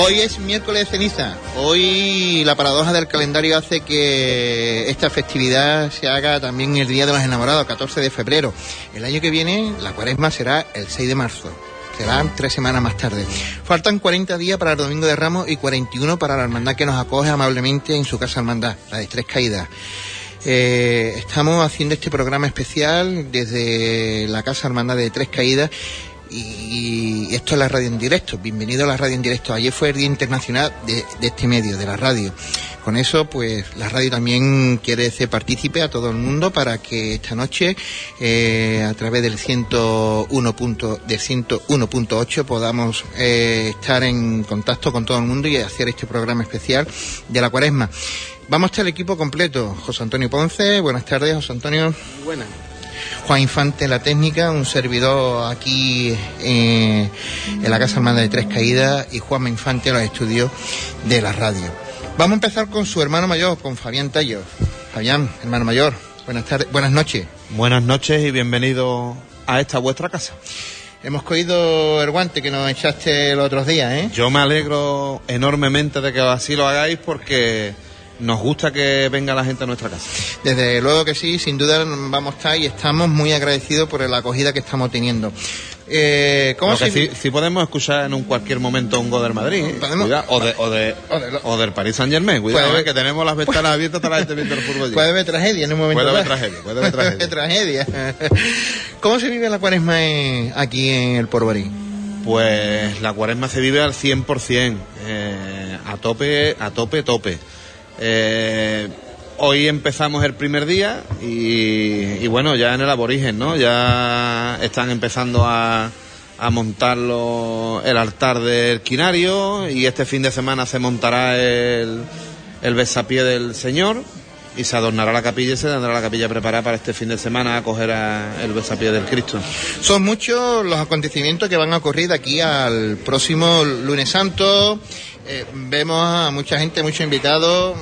Hoy es miércoles de ceniza. Hoy la paradoja del calendario hace que esta festividad se haga también el Día de los Enamorados, 14 de febrero. El año que viene la cuaresma será el 6 de marzo. Serán tres semanas más tarde. Faltan 40 días para el Domingo de Ramos y 41 para la hermandad que nos acoge amablemente en su casa hermandad, la de Tres Caídas. Eh, estamos haciendo este programa especial desde la Casa Hermandad de Tres Caídas y esto es la radio en directo. Bienvenido a la radio en directo. Ayer fue el Día Internacional de, este medio, de la radio. Con eso, pues la radio también quiere ser partícipe a todo el mundo para que esta noche, eh, a través del 101.8, del 101.8 podamos eh, estar en contacto con todo el mundo y hacer este programa especial de la cuaresma. Vamos a estar el equipo completo. José Antonio Ponce, buenas tardes, José Antonio. Buenas. Juan Infante la técnica, un servidor aquí eh, en la Casa Hermana de Tres Caídas y Juan Infante los estudios de la radio. Vamos a empezar con su hermano mayor, con Fabián Tallo. Fabián, hermano mayor, buenas tardes, buenas noches. Buenas noches y bienvenido a esta vuestra casa. Hemos cogido el guante que nos echaste los otros días, ¿eh? Yo me alegro enormemente de que así lo hagáis porque nos gusta que venga la gente a nuestra casa. Desde luego que sí, sin duda vamos a estar y estamos muy agradecidos por la acogida que estamos teniendo. Eh, ¿cómo si, podemos escuchar en un cualquier momento un gol del Madrid, ¿eh? o, de, o, de, o, del Paris Saint Germain, cuidado, ver, que tenemos las ventanas abiertas para la gente viendo el fútbol. Puede haber tragedia en un momento. Puede haber tragedia, puede haber tragedia. tragedia. ¿Cómo se vive la cuaresma aquí en el Porvorí? Pues la cuaresma se vive al 100%, eh, a tope, a tope, tope. Eh, hoy empezamos el primer día y, bueno, ya en el aborigen, ¿no? Ya están empezando a, a montar el altar del quinario y este fin de semana se montará el, el besapié del Señor y se adornará la capilla y se tendrá la capilla preparada para este fin de semana a acoger el besapié del Cristo. Son muchos los acontecimientos que van a ocurrir de aquí al próximo lunes santo. Eh, vemos a mucha gente, muchos invitados.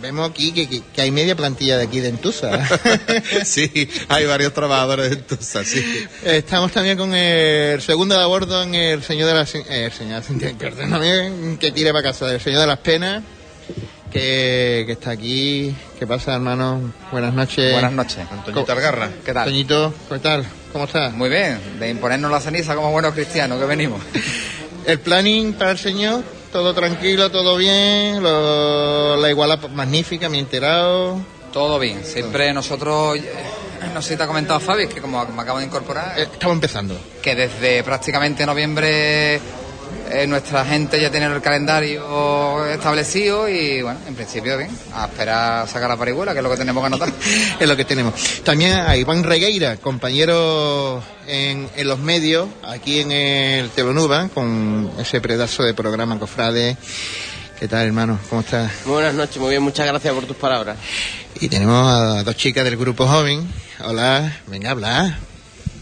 Vemos aquí que, hay media plantilla de aquí de Entusa. sí, hay varios trabajadores de Entusa, sí. Estamos también con el segundo de a bordo en el Señor de las... Eh, el señor, perdóname, que tire para casa, el Señor de las Penas, que, está aquí. ¿Qué pasa, hermano? Buenas noches. Buenas noches. Antoñito Algarra. ¿Qué tal? Antoñito, ¿qué tal? ¿Cómo estás? Muy bien, de imponernos la ceniza como buenos cristianos que venimos. ¿El planning para el Señor? Todo tranquilo, todo bien, la iguala magnífica, me he enterado. Todo bien, siempre nosotros, eh, no sé si te ha comentado Fabi, que como me acabo de incorporar... Eh, estamos empezando. Que desde prácticamente noviembre eh, nuestra gente ya tiene el calendario establecido y bueno, en principio bien, a esperar a sacar la parihuela, que es lo que tenemos que anotar. es lo que tenemos. También a Iván Regueira, compañero en, los medios, aquí en el Telonuba, con ese pedazo de programa Cofrade. ¿Qué tal, hermano? ¿Cómo estás? buenas noches, muy bien, muchas gracias por tus palabras. Y tenemos a dos chicas del grupo joven. Hola, venga, habla.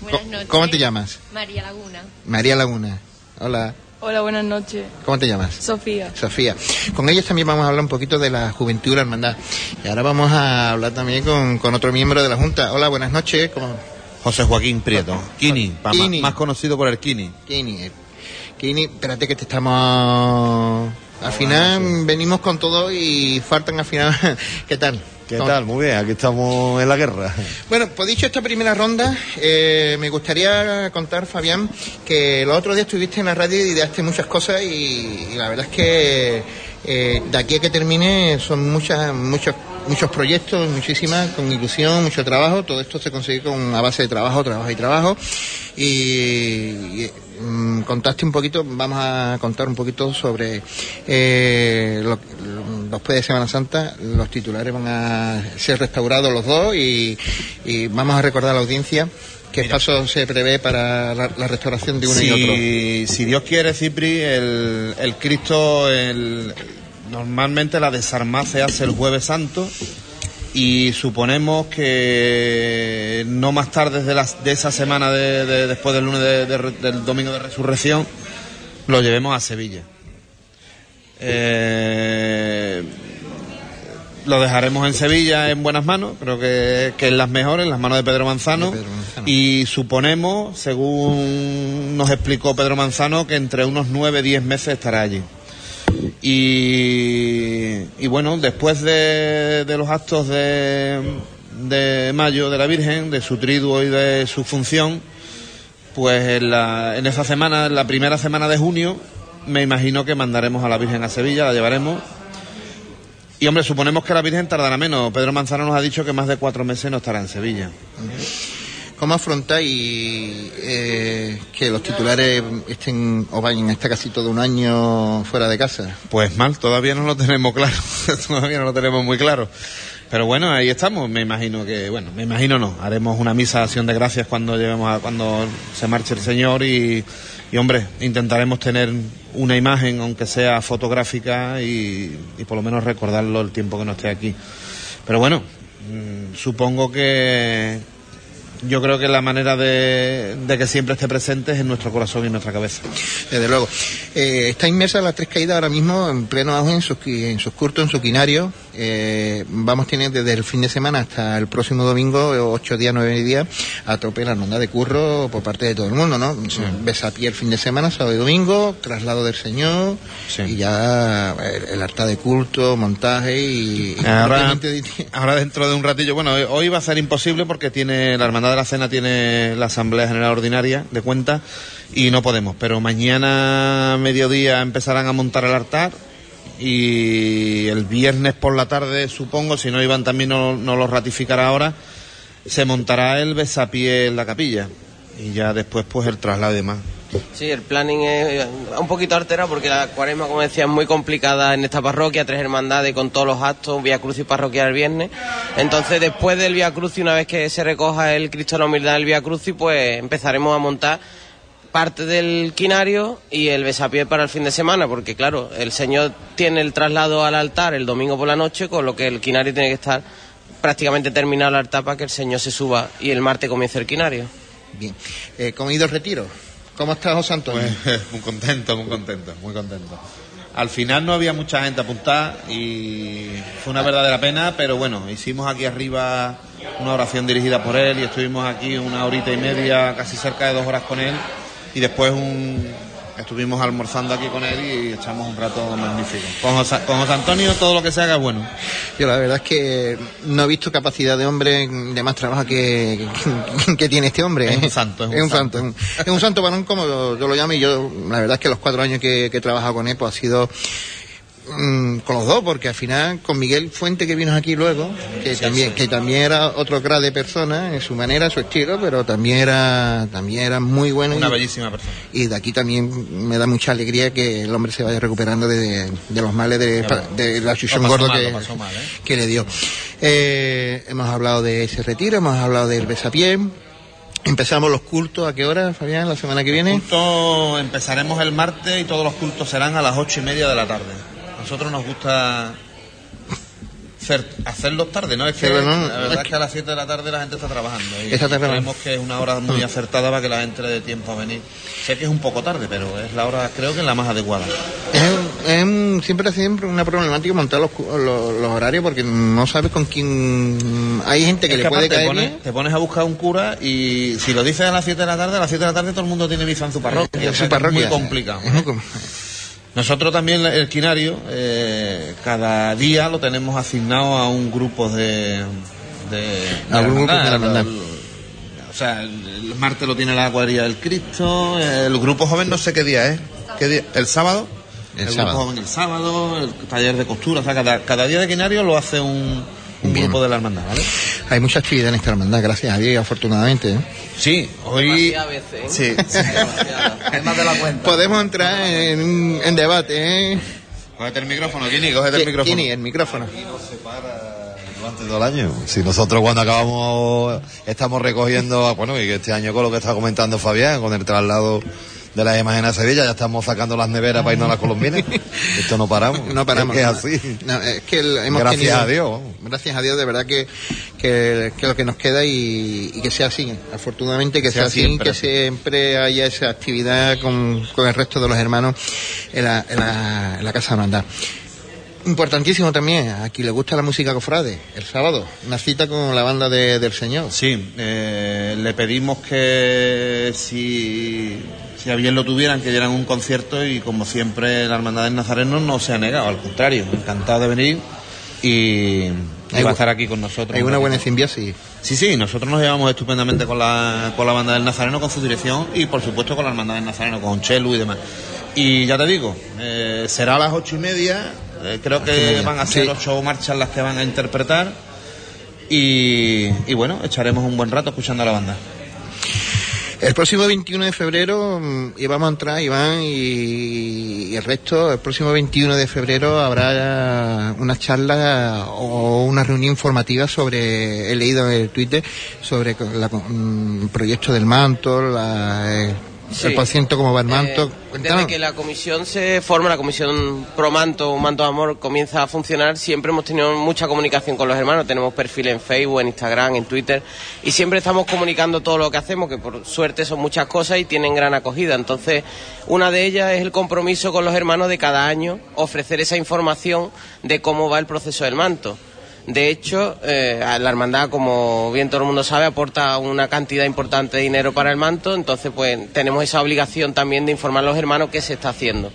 Buenas noches. ¿Cómo te llamas? María Laguna. María Laguna. Hola. Hola, buenas noches. ¿Cómo te llamas? Sofía. Sofía. Con ellas también vamos a hablar un poquito de la juventud y la hermandad. Y ahora vamos a hablar también con, otro miembro de la Junta. Hola, buenas noches. José Joaquín Prieto. Kini, Más, conocido por el Kini. Kini. Kini, espérate que te estamos... Al final venimos con todo y faltan al final... ¿Qué tal? ¿Qué tal? Muy bien, aquí estamos en la guerra. Bueno, pues dicho esta primera ronda, eh, me gustaría contar, Fabián, que el otro día estuviste en la radio y ideaste muchas cosas y, la verdad es que eh, de aquí a que termine son muchas, muchos, muchos proyectos, muchísimas, con ilusión, mucho trabajo. Todo esto se consigue con a base de trabajo, trabajo y trabajo. y contaste un poquito, vamos a contar un poquito sobre eh, lo, después de Semana Santa, los titulares van a ser restaurados los dos y, vamos a recordar a la audiencia qué paso se prevé para la, restauración de uno y otro. Si Dios quiere, Cipri, el, el Cristo, el, normalmente la desarmada se hace el Jueves Santo y suponemos que no más tarde de, de esa semana de, después del lunes del domingo de resurrección lo llevemos a Sevilla. Eh, lo dejaremos en Sevilla en buenas manos, creo que, que en las mejores, en las manos de Pedro Manzano, y suponemos, según nos explicó Pedro Manzano, que entre unos nueve diez meses estará allí. Y, y bueno, después de, de los actos de, de mayo de la Virgen, de su triduo y de su función, pues en, la, en esa semana, en la primera semana de junio, me imagino que mandaremos a la Virgen a Sevilla, la llevaremos. Y hombre, suponemos que la Virgen tardará menos. Pedro Manzano nos ha dicho que más de cuatro meses no estará en Sevilla. ¿Cómo afrontáis eh, que los titulares estén o vayan a estar casi todo un año fuera de casa? Pues mal, todavía no lo tenemos claro, todavía no lo tenemos muy claro. Pero bueno, ahí estamos. Me imagino que, bueno, me imagino no. Haremos una misa de acción de gracias cuando lleguemos a, cuando se marche el Señor y, y hombre, intentaremos tener una imagen, aunque sea fotográfica, y, y por lo menos recordarlo el tiempo que no esté aquí. Pero bueno, mm, supongo que yo creo que la manera de, que siempre esté presente es en nuestro corazón y en nuestra cabeza. Desde luego. Eh, está inmersa las tres caídas ahora mismo en pleno auge en sus, en sus curtos, en su quinario. Eh, vamos a tener desde el fin de semana hasta el próximo domingo, eh, ocho días, nueve días, a tope la hermandad de curro por parte de todo el mundo, ¿no? Ves a pie el fin de semana, sábado y domingo, traslado del Señor, Sí. y ya el, el altar de culto, montaje y... y Ahora, ahora dentro de un ratillo, bueno, hoy- hoy va a ser imposible porque tiene la Hermandad de la Cena tiene la Asamblea General Ordinaria de cuentas y no podemos, pero mañana mediodía empezarán a montar el altar y el viernes por la tarde, supongo, si no Iván también no, lo ratificará ahora, se montará el besapié en la capilla y ya después pues el traslado y demás. Sí, el planning es eh, un poquito alterado porque la cuaresma, como decía, es muy complicada en esta parroquia, tres hermandades con todos los actos, Vía Crucis parroquial el viernes. Entonces, después del Vía Crucis, una vez que se recoja el Cristo de la Humildad del Vía Crucis, pues empezaremos a montar parte del quinario y el besapié para el fin de semana, porque claro, el Señor tiene el traslado al altar el domingo por la noche, con lo que el quinario tiene que estar prácticamente terminado el altar para que el Señor se suba y el martes comience el quinario. Bien. Eh, ¿Cómo ha ido el retiro? ¿Cómo está José Antonio? Pues, muy contento, muy contento, muy contento. Al final no había mucha gente apuntada y fue una verdadera pena, pero bueno, hicimos aquí arriba una oración dirigida por él y estuvimos aquí una horita y media, casi cerca de dos horas con él y después un, estuvimos almorzando aquí con él y echamos un rato magnífico. Con José, con José Antonio todo lo que se haga es bueno. Yo la verdad es que no he visto capacidad de hombre de más trabajo que, que, que tiene este hombre. Es un ¿eh? santo, es un es un santo. santo. Es un, es un santo varón como yo, yo lo llamo y yo la verdad es que los cuatro años que, que he trabajado con él pues ha sido mm, con los dos porque al final con Miguel Fuente que vino aquí luego que también que también era otro grado de persona en su manera su estilo pero también era también era muy bueno Una y- bellísima persona. y de aquí también me da mucha alegría que el hombre se vaya recuperando de, de los males de, de la chuchón gordo mal, que, mal, ¿eh? que le dio. Eh, hemos hablado de ese retiro, hemos hablado del besapié. Empezamos los cultos, ¿a qué hora, Fabián, la semana que viene? Culto empezaremos el martes y todos los cultos serán a las ocho y media de la tarde. Nosotros nos gusta hacer, hacerlos tarde, ¿no? Es que no, la verdad es es que a las 7 de la tarde la gente está trabajando. Y creemos que es una hora muy acertada para que la gente le dé tiempo a venir. Sé que es un poco tarde, pero es la hora, creo que es la más adecuada. Es, es siempre siempre una problemática montar los, los, los horarios porque no sabes con quién... Hay gente que Es le puede caer te, pones, bien. te pones a buscar un cura y si lo dices a las 7 de la tarde, a las 7 de la tarde todo el mundo tiene misa en su parroquia. en su parroquia. Es muy complicado. Nosotros también el quinario, eh, cada día lo tenemos asignado a un grupo de... de, A un grupo de la hermandad. O sea, el, el martes lo tiene la cuadrilla del Cristo, el grupo joven no sé qué día es. ¿Qué día? ¿El sábado? El grupo sábado. joven el sábado, el taller de costura, o sea, cada, cada día de quinario lo hace un, un Bien. grupo de la hermandad, ¿vale? Hay mucha actividad en esta hermandad, gracias a Dios afortunadamente. ¿eh? Sí, hoy... Veces, ¿eh? Sí, sí. Es más de la cuenta. Podemos entrar en, en debate, ¿eh? Cógete el micrófono, Kini, cógete el micrófono. Kini, el micrófono. durante todo el año. Si nosotros cuando acabamos estamos recogiendo, bueno, y que este año con lo que está comentando Fabián, con el traslado de las imágenes a Sevilla, ya estamos sacando las neveras para irnos a las colombinas. Esto no paramos. No paramos. Es que es así. No, es que el- hemos Gracias tenido- a Dios. Gracias a Dios, de verdad que, que, que lo que nos queda y, y que sea así. Afortunadamente que sea, Sea así, siempre que siempre haya esa actividad con, con el resto de los hermanos en la, en la, en la Casa de Hermandad. Importantísimo también, a quien le gusta la música cofrade, el sábado, una cita con la banda de- del Señor. Sí, eh, le pedimos que si, si a bien lo tuvieran, que dieran un concierto y como siempre la Hermandad del Nazareno no se ha negado, al contrario, encantado de venir y, y va a estar aquí con nosotros. Hay un una buena simbiosis. Sí, sí, nosotros nos llevamos estupendamente con la, con la banda del Nazareno, con su dirección y por supuesto con la hermandad del Nazareno, con Chelu y demás. Y ya te digo, eh, será a las ocho y media, eh, creo y que van a ser sí. ocho marchas las que van a interpretar y, y bueno, echaremos un buen rato escuchando a la banda. El próximo 21 de febrero mm, íbamos a entrar, Iván y, y el resto, el próximo 21 de febrero habrá una charla o una reunión informativa sobre, he leído en el Twitter, sobre la- mm, el proyecto del manto, la, eh, Sí. el paciente cómo va el manto. Eh, desde que la comisión se forma, la comisión Pro Manto, manto de amor, comienza a funcionar, siempre hemos tenido mucha comunicación con los hermanos. Tenemos perfil en Facebook, en Instagram, en Twitter, y siempre estamos comunicando todo lo que hacemos, que por suerte son muchas cosas y tienen gran acogida. Entonces, una de ellas es el compromiso con los hermanos de cada año ofrecer esa información de cómo va el proceso del manto. De hecho, eh, la hermandad, como bien todo el mundo sabe, aporta una cantidad importante de dinero para el manto, entonces pues tenemos esa obligación también de informar a los hermanos qué se está haciendo.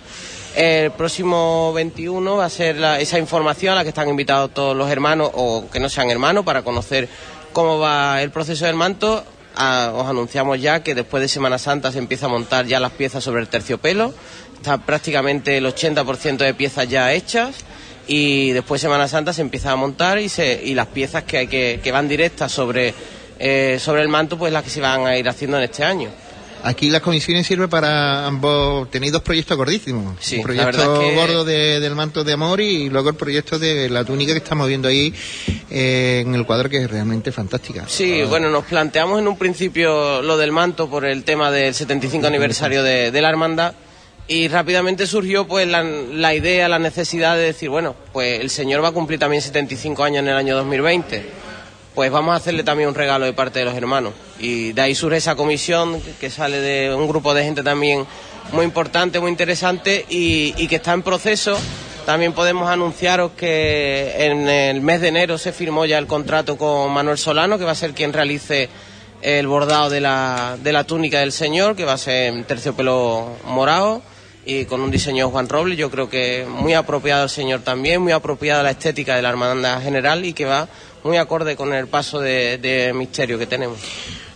El próximo 21 va a ser la- esa información a la que están invitados todos los hermanos o que no sean hermanos para conocer cómo va el proceso del manto. Ah, os anunciamos ya que después de Semana Santa se empieza a montar ya las piezas sobre el terciopelo. Está prácticamente el 80% de piezas ya hechas y después Semana Santa se empieza a montar y, se, y las piezas que, hay que, que van directas sobre, eh, sobre el manto, pues las que se van a ir haciendo en este año. Aquí las comisiones sirven para ambos. Tenéis dos proyectos gordísimos. Sí, un la proyecto es que- gordo de- del manto de amor y luego el proyecto de la túnica que estamos viendo ahí eh, en el cuadro que es realmente fantástica. Sí, bueno, nos planteamos en un principio lo del manto por el tema del 75 aniversario de, de la hermandad y rápidamente surgió pues la, idea, la necesidad de decir, bueno, pues el señor va a cumplir también 75 años en el año 2020. Pues vamos a hacerle también un regalo de parte de los hermanos. Y de ahí surge esa comisión que- sale de un grupo de gente también muy importante, muy interesante y, y que está en proceso. También podemos anunciaros que en el mes de enero se firmó ya el contrato con Manuel Solano, que va a ser quien realice el bordado de la, de la túnica del Señor, que va a ser en terciopelo morado y con un diseño de Juan Robles. Yo creo que muy apropiado al Señor también, muy apropiada la estética de la hermandad general y que va muy acorde con el paso de, misterio que tenemos.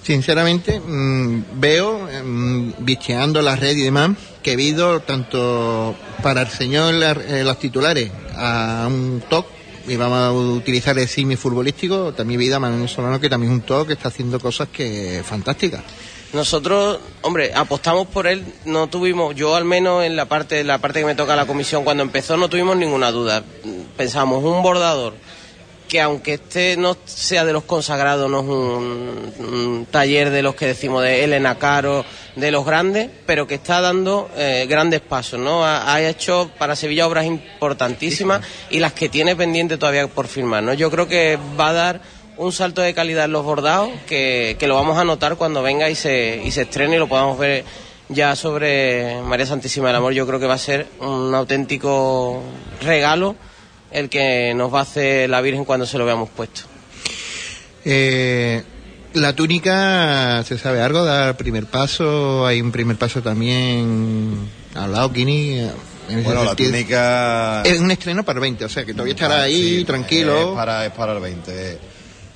Sinceramente, mm, veo, mm, bicheando la red y demás, que he habido tanto para el señor eh, los titulares a un top, y vamos a utilizar el símil futbolístico, también he habido a Manuel Solano, que también es un top que está haciendo cosas que fantásticas. Nosotros, hombre, apostamos por él, no tuvimos, yo al menos en la parte, la parte que me toca la comisión cuando empezó no tuvimos ninguna duda. Pensamos un bordador que aunque este no sea de los consagrados, no es un, un taller de los que decimos de Elena Caro, de los grandes, pero que está dando eh, grandes pasos, ¿no? Ha, ha hecho para Sevilla obras importantísimas y las que tiene pendiente todavía por firmar, ¿no? Yo creo que va a dar un salto de calidad en los bordados que, que lo vamos a notar cuando venga y se, y se estrene y lo podamos ver ya sobre María Santísima del Amor. Yo creo que va a ser un auténtico regalo el que nos va a hacer la Virgen cuando se lo veamos puesto. Eh, la túnica, ¿se sabe algo? ¿Da el primer paso? ¿Hay un primer paso también al lado, Kini? Bueno, la túnica... Es un estreno para el 20, o sea que todavía estará ahí, Sí, tranquilo. Es para, es para el 20.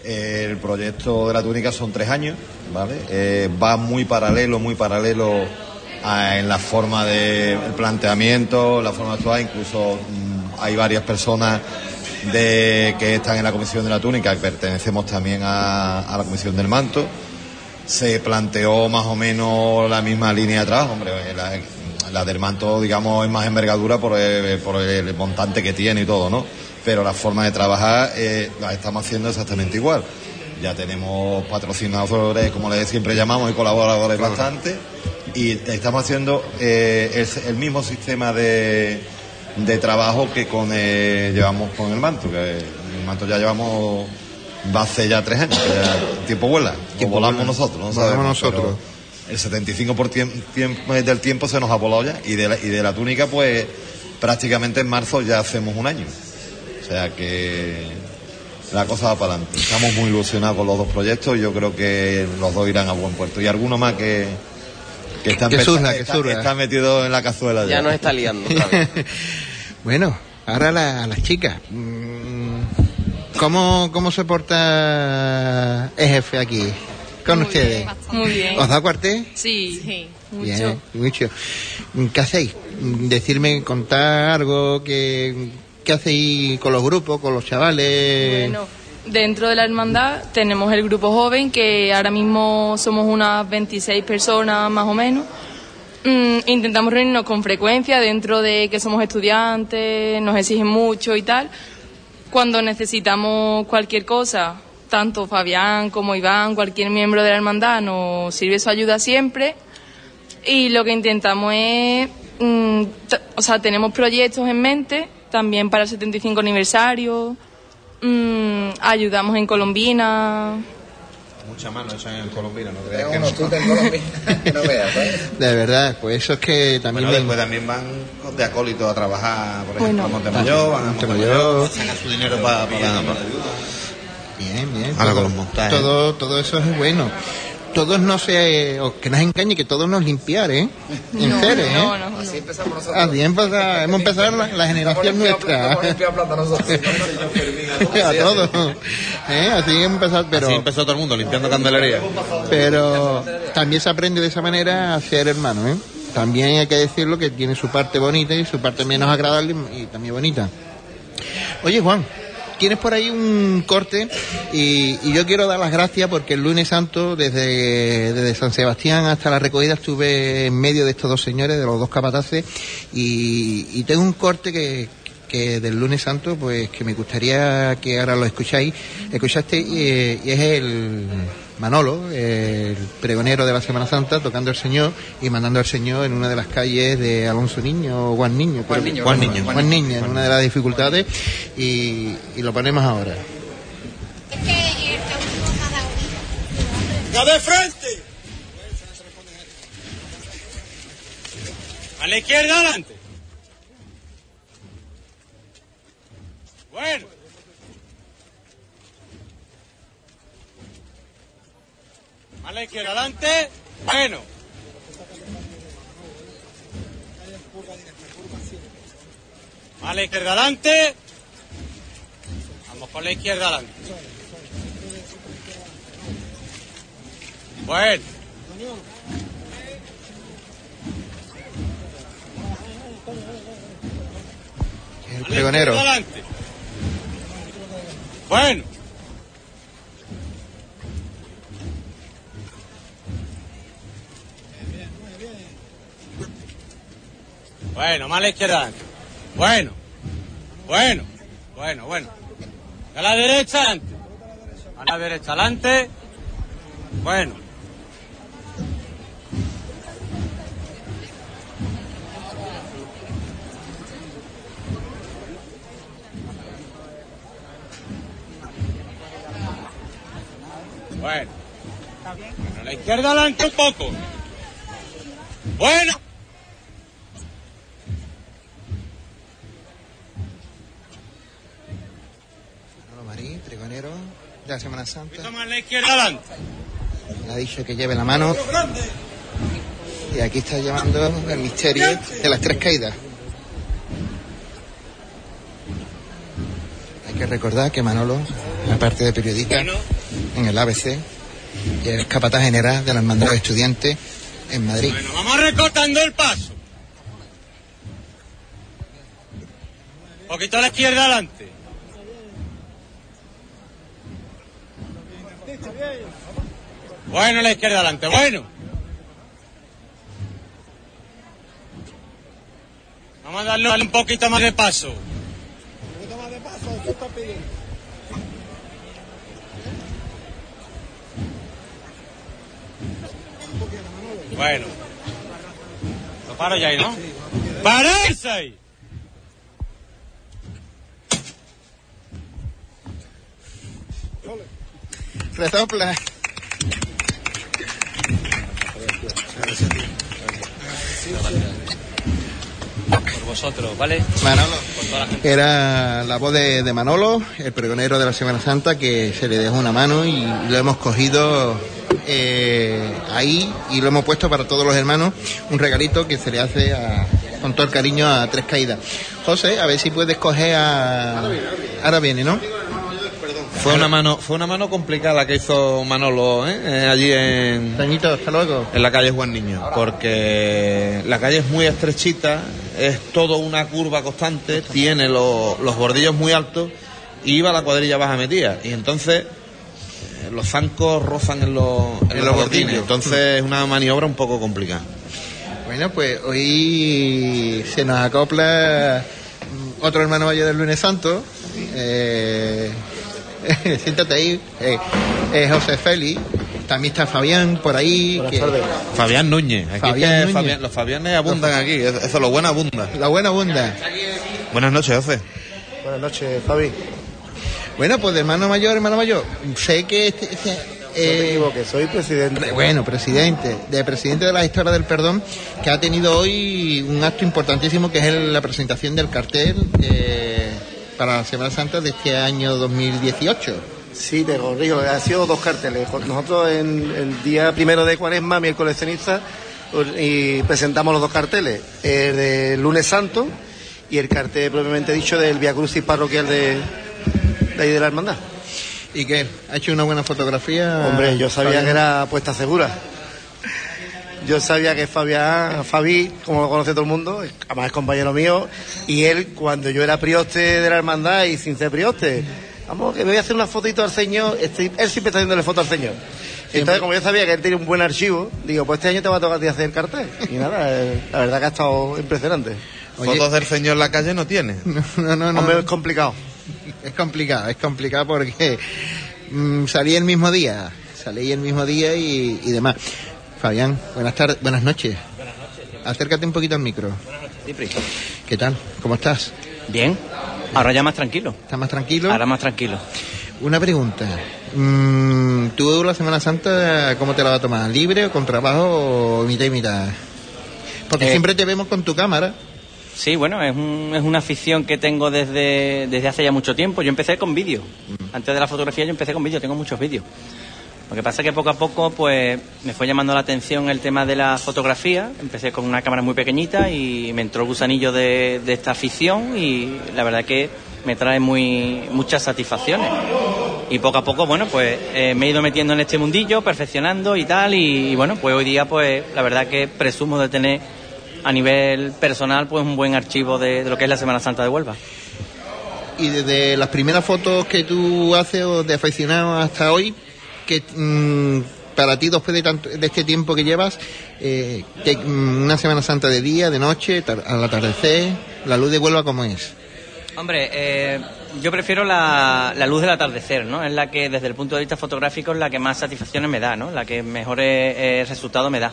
Eh, El proyecto de la túnica son tres años, ¿vale? Eh, va muy paralelo, muy paralelo en la forma de planteamiento, la forma de actuar, incluso mm, hay varias personas de, que están en la comisión de la túnica, que pertenecemos también a, la comisión del manto. Se planteó más o menos la misma línea de trabajo, hombre, la, la del manto, digamos, es más envergadura por el montante que tiene y todo, ¿no? Pero la forma de trabajar eh, la estamos haciendo exactamente igual. Ya tenemos patrocinadores, como les siempre llamamos, y colaboradores bastante, y estamos haciendo eh, el, el mismo sistema de, de trabajo que con eh, llevamos con el manto, que el manto ya llevamos va hace ya tres años, que ya el tiempo vuela, o volamos vuela. nosotros, no sabemos, nosotros. el 75% por tiem- tiempo- del tiempo se nos ha volado ya y de, la, y de la túnica pues prácticamente en marzo ya hacemos un año. O sea que la cosa va para adelante. Estamos muy ilusionados con los dos proyectos y yo creo que los dos irán a buen puerto. Y alguno más que, Que está, Que surja, que está- metido en la cazuela ya. Ya nos está liando otra vez. bueno, ahora la- las chicas. Mm, ¿Cómo, ¿Cómo se porta el jefe aquí con Muy ustedes? bien, Muy bien. ¿Os da cuartel? Sí, Sí. mucho. Bien, mucho. ¿Qué hacéis? Decirme, contar algo que, ¿qué hacéis con los grupos, con los chavales? Bueno, dentro de la hermandad tenemos el grupo joven, que ahora mismo somos unas 26 personas más o menos. Mm, intentamos reunirnos con frecuencia dentro de que somos estudiantes, nos exigen mucho y tal. Cuando necesitamos cualquier cosa, tanto Fabián como Iván, cualquier miembro de la hermandad, nos sirve su ayuda siempre. Y lo que intentamos es, mm, o sea, tenemos proyectos en mente también para el 75 aniversario. mm, ayudamos en Colombina. Mucha mano esa en Colombina, no creas que no. no veas, ¿sabes? De verdad, pues eso es que también... Bueno, me- después también van de acólito a trabajar, por ejemplo, Bueno. a Montemayor, van a Montemayor. Sacan su dinero para... para, para- Bien, bien. Ahora todo, con los montajes. Todo, todo eso es bueno. Todos no se... o que nos engañe que todos nos limpiar, ¿eh? En No, serio, ¿eh? no, no, no. Así empezamos nosotros. Así empezamos, hemos empezado la, la generación nuestra. Hemos limpiado plata nosotros. a todos. ¿Eh? Así empezado, pero... Así empezó todo el mundo, limpiando candelería. pero también se aprende de esa manera a ser hermano, ¿eh? También hay que decirlo que tiene su parte bonita y su parte menos agradable y también bonita. Oye, Juan, tienes por ahí un corte y, yo quiero dar las gracias porque el lunes santo, desde, San Sebastián hasta la recogida, estuve en medio de estos dos señores, de los dos capataces, y, tengo un corte que, del lunes santo, pues que me gustaría que ahora lo escucháis, escuchaste, y, y es el Manolo, el pregonero de la Semana Santa, tocando el Señor y mandando al Señor en una de las calles de Alonso Niño o Juan Niño. Juan Niño, Juan Niño, Niño. Juan Niño, en una de las dificultades y, y lo ponemos ahora. Vida. ¡Ya de frente! A la izquierda adelante. Bueno. A la izquierda adelante. Bueno. A la izquierda adelante. Vamos con la izquierda adelante. Bueno. El pregonero. adelante. Bueno. Bueno, más a la izquierda. Bueno. Bueno. Bueno, bueno. A la derecha adelante. A la derecha adelante. Bueno. Bueno. A la izquierda adelante un poco. Bueno. Manolo De la Semana Santa. Toma la izquierda adelante. Le ha dicho que lleve la mano y aquí está llevando el misterio de las tres caídas. Hay que recordar que Manolo, aparte de periodista en el ABC, y es capataz general de la Hermandad de Estudiantes en Madrid. Bueno, vamos recortando el paso. Poquito a la izquierda adelante. Bueno, la izquierda adelante, bueno. Vamos a darle un poquito más de paso. Bueno. Lo paro ya ahí, ¿no? ¡Pararse ahí! Por vosotros, ¿vale? Manolo. Era la voz de, de Manolo, el pregonero de la Semana Santa, que se le dejó una mano y lo hemos cogido eh, ahí y lo hemos puesto para todos los hermanos, un regalito que se le hace a- con todo el cariño a Tres Caídas. José, a ver si puedes coger a... Ahora viene, ¿no? Fue una mano, fue una mano complicada la que hizo Manolo ¿eh? Eh, allí en, hasta luego. en la calle Juan Niño, porque la calle es muy estrechita, es todo una curva constante, tiene lo- los bordillos muy altos y iba la cuadrilla baja metida. Y entonces eh, los zancos rozan en los, en En los los bordines. bordillos. Entonces es una maniobra un poco complicada. Bueno, pues hoy se nos acopla otro hermano mayor del lunes santo. Eh, siéntate ahí. eh, eh, José Félix. También está Fabián por ahí. que- Fabián Núñez. Aquí Fabián Núñez. Fabian- los Fabianes abundan aquí, eso eso, lo bueno abunda. La buena bunda. Buenas noches, José. Buenas noches, Fabi. Bueno, pues de hermano mayor, hermano mayor. Sé que este, este, No te eh, equivoques, soy presidente. Pre- Bueno, presidente, de presidente de la historia del perdón, que ha tenido hoy un acto importantísimo que es el- la presentación del cartel eh, para la Semana Santa de este año 2018. Sí, te corrijo, ha sido dos carteles. Nosotros en el día primero de cuaresma, miércoles ceniza, y presentamos los dos carteles, el del lunes santo y el cartel propiamente dicho del Via Crucis parroquial de, de ahí de la hermandad. ¿Y qué? ¿Ha hecho una buena fotografía? Hombre, yo sabía que era puesta segura. Yo sabía que Fabián, Fabi, como lo conoce todo el mundo, además es compañero mío, y él, cuando yo era prioste de la hermandad y sin ser prioste, vamos, que me voy a hacer una fotito al señor, estoy- él siempre está haciéndole foto al señor. Entonces, como yo sabía que él tiene un buen archivo, digo, pues este año te va a tocar a ti hacer el cartel. Y nada, eh, la verdad que ha estado impresionante. Oye- Fotos del señor en la calle no tiene. No, no, no. Hombre, es complicado. Es complicado, es complicado porque mm, salí el mismo día, salí el mismo día y, y demás. Fabián, buenas tardes, buenas noches. Buenas noches. Acércate un poquito al micro. Cipri. ¿Qué tal? ¿Cómo estás? Bien, ahora ya más tranquilo. ¿Estás más tranquilo? Ahora más tranquilo. Una pregunta. Mm, ¿Tú la Semana Santa cómo te la vas a tomar? ¿Libre o con trabajo o mitad y mitad? Porque Eh, siempre te vemos con tu cámara. Sí, bueno, es, un- es una afición que tengo desde, desde hace ya mucho tiempo. Yo empecé con vídeo. Antes de la fotografía yo empecé con vídeo, tengo muchos vídeos. Lo que pasa es que poco a poco pues me fue llamando la atención el tema de la fotografía. Empecé con una cámara muy pequeñita y me entró el gusanillo de, de esta afición y la verdad que me trae muy muchas satisfacciones. Y poco a poco, bueno, pues eh, me he ido metiendo en este mundillo, perfeccionando y tal. Y, bueno, pues hoy día, pues la verdad que presumo de tener a nivel personal, pues un buen archivo de, de lo que es la Semana Santa de Huelva. Y desde las primeras fotos que tú haces de aficionado hasta hoy, que mm, para ti después de, tanto, de este tiempo que llevas, eh, que, mm, una Semana Santa de día, de noche, al atardecer, la luz de Huelva cómo es. Hombre, eh, yo prefiero la, la luz del atardecer, ¿no? Es la que desde el punto de vista fotográfico es la que más satisfacciones me da, ¿no? La que mejores eh, resultados me da.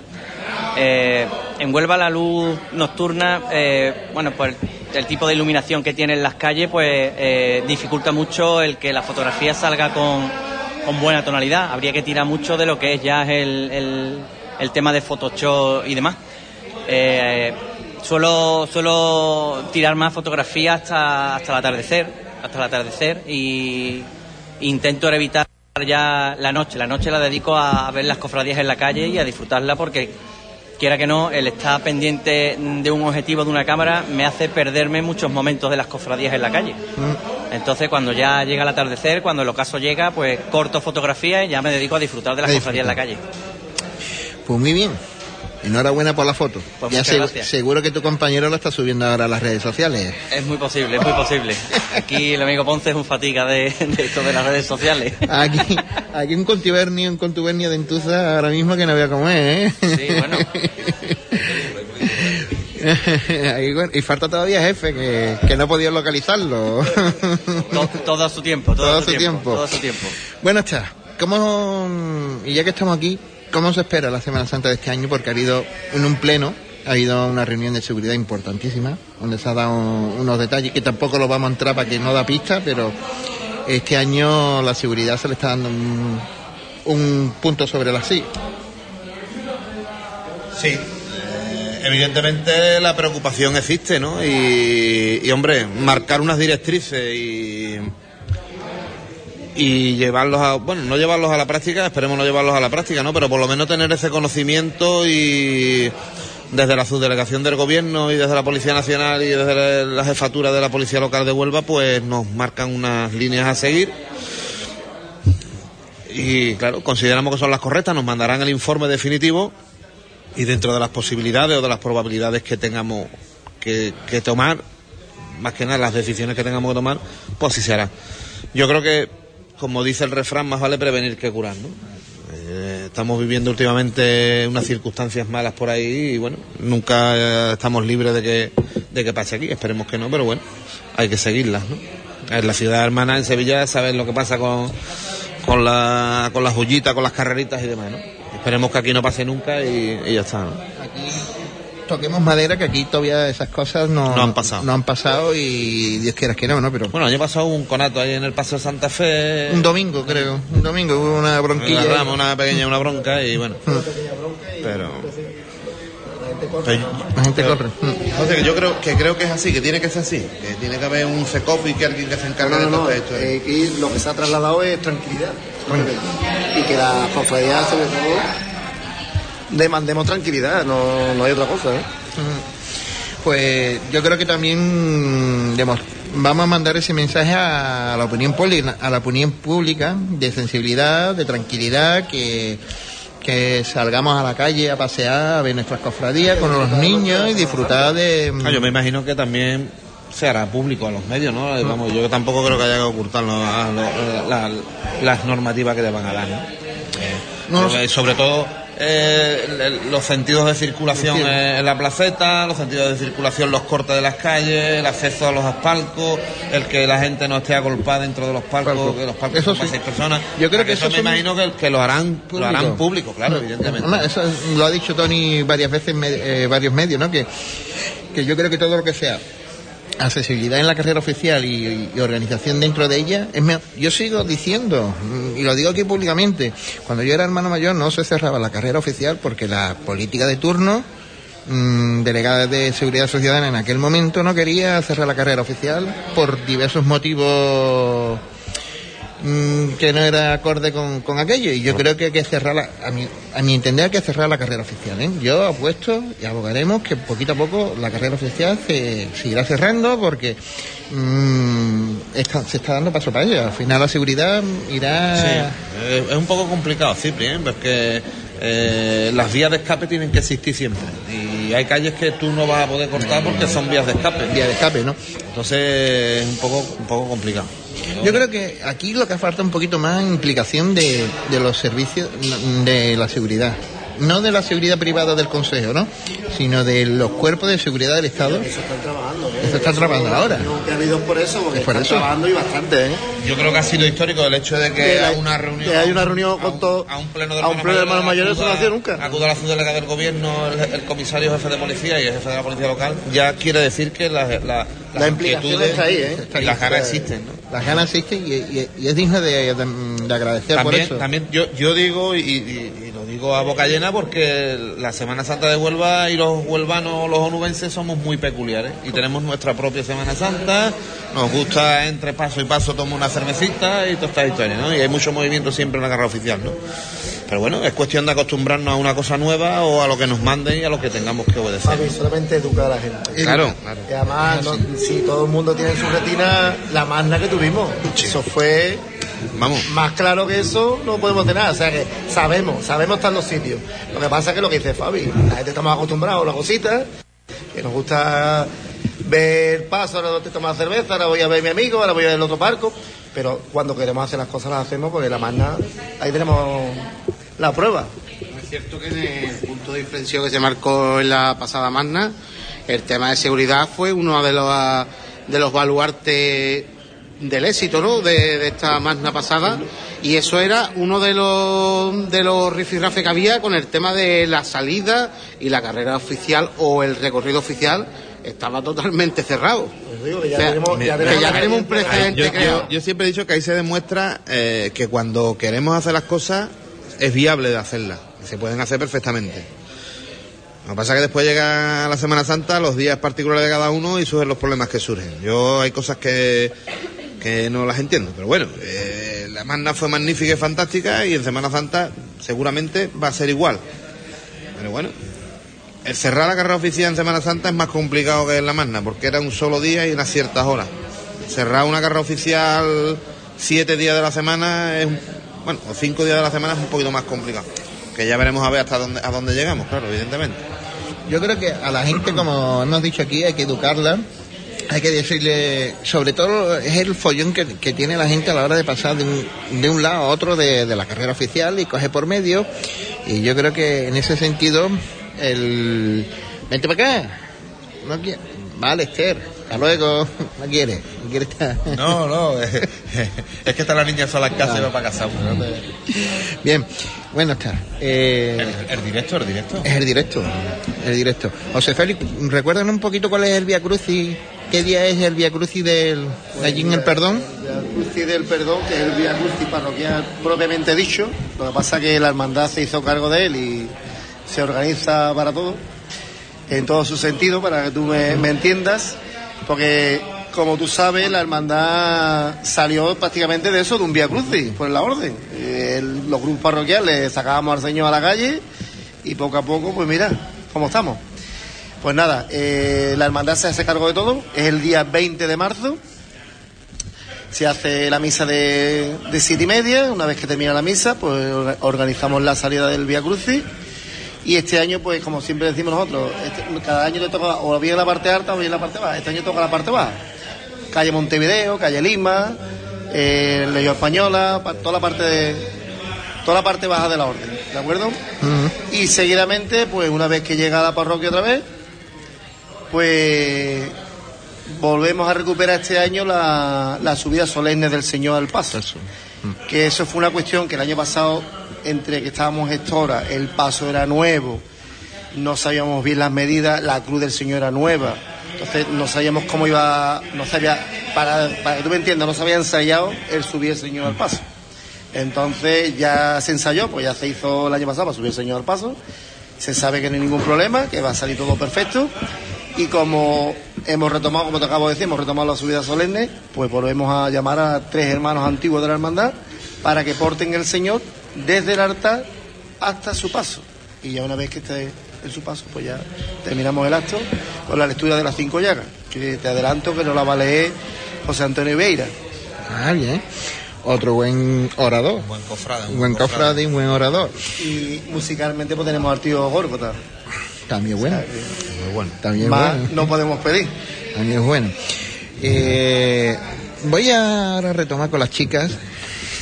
Eh, en Huelva la luz nocturna, eh, bueno, pues el tipo de iluminación que tienen las calles, pues eh, dificulta mucho el que la fotografía salga con, con buena tonalidad. Habría que tirar mucho de lo que es ya el, el, tema de Photoshop y demás. Eh, suelo, suelo tirar más fotografía hasta, hasta el atardecer, hasta el atardecer y intento evitar ya la noche. La noche la dedico a ver las cofradías en la calle y a disfrutarla porque quiera que no, el estar pendiente de un objetivo de una cámara me hace perderme muchos momentos de las cofradías en la calle. Entonces, cuando ya llega el atardecer, cuando el ocaso llega, pues corto fotografía y ya me dedico a disfrutar de las cofradías en la calle. Pues muy bien. Enhorabuena por la foto. Pues ya seguro que tu compañero lo está subiendo ahora a las redes sociales. Es muy posible, es muy posible. Aquí el amigo Ponce es un fatiga de, de esto de las redes sociales. Aquí, aquí un contubernio, un contubernio de entuza ahora mismo que no veo cómo es, ¿eh? Sí, bueno. Bueno, y falta todavía jefe, que, que no he podido localizarlo. To- todo a su tiempo, todo, Todo a su tiempo, todo su tiempo. Bueno, está. ¿Cómo, y ya que estamos aquí, cómo se espera la Semana Santa de este año? Porque ha habido en un pleno, ha habido una reunión de seguridad importantísima, donde se ha dado unos detalles que tampoco los vamos a entrar para que no da pista, pero este año la seguridad se le está dando un, un punto sobre la sí. Sí. Evidentemente la preocupación existe, ¿no? Y, y, hombre, marcar unas directrices y, y llevarlos a, bueno, no llevarlos a la práctica, esperemos no llevarlos a la práctica, ¿no? Pero por lo menos tener ese conocimiento y desde la subdelegación del gobierno y desde la Policía Nacional y desde la jefatura de la Policía Local de Huelva, pues nos marcan unas líneas a seguir. Y claro, consideramos que son las correctas, nos mandarán el informe definitivo y dentro de las posibilidades o de las probabilidades que tengamos que, tomar, más que nada las decisiones que tengamos que tomar, pues así se hará. Yo creo que, como dice el refrán, más vale prevenir que curar, ¿no? Eh, estamos viviendo últimamente unas circunstancias malas por ahí y bueno, nunca eh, estamos libres de que, de que pase aquí, esperemos que no, pero bueno, hay que seguirlas, ¿no? En la ciudad hermana, en Sevilla, saben lo que pasa con, con, la, con las joyitas, con las carreritas y demás, ¿no? Esperemos que aquí no pase nunca y, y ya está, ¿no? Toquemos madera, que aquí todavía esas cosas no, No han pasado. No han pasado y Dios quiera que no, ¿no? Pero Bueno, el año pasado hubo un conato ahí en el Paseo Santa Fe. un domingo, creo. Un domingo hubo una bronquilla. Una rama, una pequeña, una bronca y bueno. Pero. La gente corre. Entonces, yo creo que creo que es así, que tiene que ser así, que tiene que haber un SECOF y que alguien que se encargue No, no, de no. todo esto. eh, aquí lo que se ha trasladado es tranquilidad. Y que la cofradía, sobre todo, demandemos tranquilidad, no, no hay otra cosa. ¿eh? Pues yo creo que también vamos a mandar ese mensaje a la opinión pública, a la opinión pública de sensibilidad, de tranquilidad, que, que salgamos a la calle a pasear, a ver nuestras cofradías con los niños y disfrutar de... Ah, yo me imagino que también se hará público a los medios, ¿no? Vamos, yo tampoco creo que haya que ocultar lo- a lo- la- las normativas que te van a dar, ¿no? No, Porque sobre todo eh, los sentidos de circulación eh, en la placeta, los sentidos de circulación, los cortes de las calles, el acceso a los palcos, el que la gente no esté agolpada dentro de los palcos, que los palcos Eso son para sí. seis personas. Yo creo que eso me imagino que, que lo harán lo harán público, claro, evidentemente. Eso es- lo ha dicho Tony varias veces en eh, varios medios, ¿no? Que, que yo creo que todo lo que sea accesibilidad en la carrera oficial y, organización dentro de ella, es me- yo sigo diciendo, mm, y lo digo aquí públicamente, cuando yo era hermano mayor no se cerraba la carrera oficial porque la política de turno, mm, delegada de seguridad ciudadana en aquel momento no quería cerrar la carrera oficial por diversos motivos mm, que no era acorde con, con aquello y yo creo que hay que cerrar a mi, a mi entender hay que cerrar la carrera oficial ¿eh? yo apuesto y abogaremos que poquito a poco la carrera oficial se seguirá cerrando porque mm, está- se está dando paso para ello al final la seguridad irá Sí, eh, es un poco complicado, Cipri, ¿eh? porque eh, las vías de escape tienen que existir siempre. Y hay calles que tú no vas a poder cortar porque son vías de escape. vía de escape no Entonces es un poco, un poco complicado. Yo creo que aquí lo que falta un poquito más es implicación de, de los servicios de la seguridad. No de la seguridad privada del Consejo, ¿no? Sino de los cuerpos de seguridad del Estado. Eso están trabajando. ¿eh? Eso están trabajando ahora. No, que ha habido por eso, porque Es por están eso. trabajando y bastante. ¿eh? Yo creo que ha sido histórico el hecho de que Que la- a una reunión. que hay una reunión con a un- todo- A un pleno de a un pleno de hermanos mayores, eso no hacía nunca. Acuda la subdelegada del gobierno, el, el comisario jefe de policía y el jefe de la policía local. Ya quiere decir que la, la, las La implicación inquietudes está ahí, ¿eh? y las ganas existen, ¿no? Las ganas existen y, y- y es digno de, de- de agradecer por También, eso. también yo, yo digo, y lo digo a boca llena, porque la Semana Santa de Huelva y los huelvanos, los onubenses, somos muy peculiares. Y tenemos nuestra propia Semana Santa, nos gusta entre paso y paso tomar una cervecita y toda esta historia, ¿no? Y hay mucho movimiento siempre en la carrera oficial, ¿no? Pero bueno, es cuestión de acostumbrarnos a una cosa nueva o a lo que nos manden y a lo que tengamos que obedecer. Papi, solamente educar a la gente. Claro, claro. Y además, no- si todo el mundo tiene en su retina la magna que tuvimos, eso fue Vamos. más claro que eso, no podemos tener. O sea que sabemos, sabemos estar en los sitios. Lo que pasa es que lo que dice Fabi, la gente estamos acostumbrados a las cositas, que nos gusta ver paso, ahora te tomas cerveza, ahora voy a ver a mi amigo, ahora voy a ver el otro barco. Pero cuando queremos hacer las cosas las hacemos porque la magna, ahí tenemos la prueba. Es cierto que en el punto de inflexión que se marcó en la pasada magna, el tema de seguridad fue uno de los, de los baluartes del éxito ¿no? de, de esta magna pasada y eso era uno de los de los rifirrafes que había con el tema de la salida y la carrera oficial o el recorrido oficial estaba totalmente cerrado. Digo que ya O sea, tenemos, ya que tenemos, ya tenemos un precedente yo- yo siempre he dicho que ahí se demuestra eh, que cuando queremos hacer las cosas es viable de hacerlas. Se pueden hacer perfectamente. Lo que pasa es que después llega la Semana Santa, los días particulares de cada uno y surgen los problemas que surgen. Yo hay cosas que, que no las entiendo, pero bueno, eh, la magna fue magnífica y fantástica y en Semana Santa seguramente va a ser igual. Pero bueno, cerrar la carrera oficial en Semana Santa es más complicado que en la magna porque era un solo día y unas ciertas horas. Cerrar una carrera oficial siete días de la semana es, bueno, o cinco días de la semana es un poquito más complicado. Que ya veremos a ver hasta dónde, a dónde llegamos, claro, evidentemente. Yo creo que a la gente, como hemos dicho aquí, hay que educarla. Hay que decirle, sobre todo es el follón que, que tiene la gente a la hora de pasar de un, de un lado a otro de, de la carrera oficial y coge por medio. Y yo creo que en ese sentido, el... Vente para acá. No quiere. Vale, Esther. Hasta luego. No quiere. No quiere estar. No, no, es, que está la niña sola en casa y va para casa. Bien. Bueno, está. Eh, ¿El, directo, el directo? Es el directo, el directo. José Félix, ¿recuerdan un poquito cuál es el Via Crucis? ¿Qué día es el Via Crucis del, de allí en el Perdón? El Crucis del Perdón, que es el Vía Crucis parroquial propiamente dicho. Lo que pasa es que la hermandad se hizo cargo de él y se organiza para todo, en todo su sentido, para que tú me, entiendas. Porque, como tú sabes, la hermandad salió prácticamente de eso, de un Vía Crucis, por la orden. Eh, los grupos parroquiales sacábamos al Señor a la calle y poco a poco, pues mira, cómo estamos. Pues nada, eh, la hermandad se hace cargo de todo. Es el día 20 de marzo. Se hace la misa de, de siete y media. Una vez que termina la misa, pues orga- organizamos la salida del Via Crucis. Y este año, pues como siempre decimos nosotros, este- cada año le toca o bien la parte alta o bien la parte baja. Este año toca la parte baja. Calle Montevideo, calle Lima, eh, Leyó Española, pa- toda la parte de, toda la parte baja de la orden, ¿de acuerdo? Y seguidamente, pues una vez que llega a la parroquia otra vez, pues volvemos a recuperar este año la, la subida solemne del Señor al paso. Que eso fue una cuestión que el año pasado, entre que estábamos gestora, el paso era nuevo, no sabíamos bien las medidas, la cruz del Señor era nueva. Entonces no sabíamos cómo iba, no sabía, para, para que tú me entiendas, no se había ensayado el subir el Señor al paso. Entonces ya se ensayó, pues ya se hizo el año pasado para subir el Señor al paso. Se sabe que no hay ningún problema, que va a salir todo perfecto. Y como hemos retomado, como te acabo de decir, hemos retomado la subida solemne, pues volvemos a llamar a tres hermanos antiguos de la hermandad para que porten el Señor desde el altar hasta su paso. Y ya una vez que esté en su paso, pues ya terminamos el acto con la lectura de las cinco llagas, que te adelanto que nos la va a leer José Antonio Vieira. Ah, bien. Otro buen orador. buen cofrade. Un buen cofrade y un buen orador. Y musicalmente pues tenemos al tío Górgota. También bueno. Muy bueno. También Más bueno. no podemos pedir. También es bueno. Eh, voy a ahora retomar con las chicas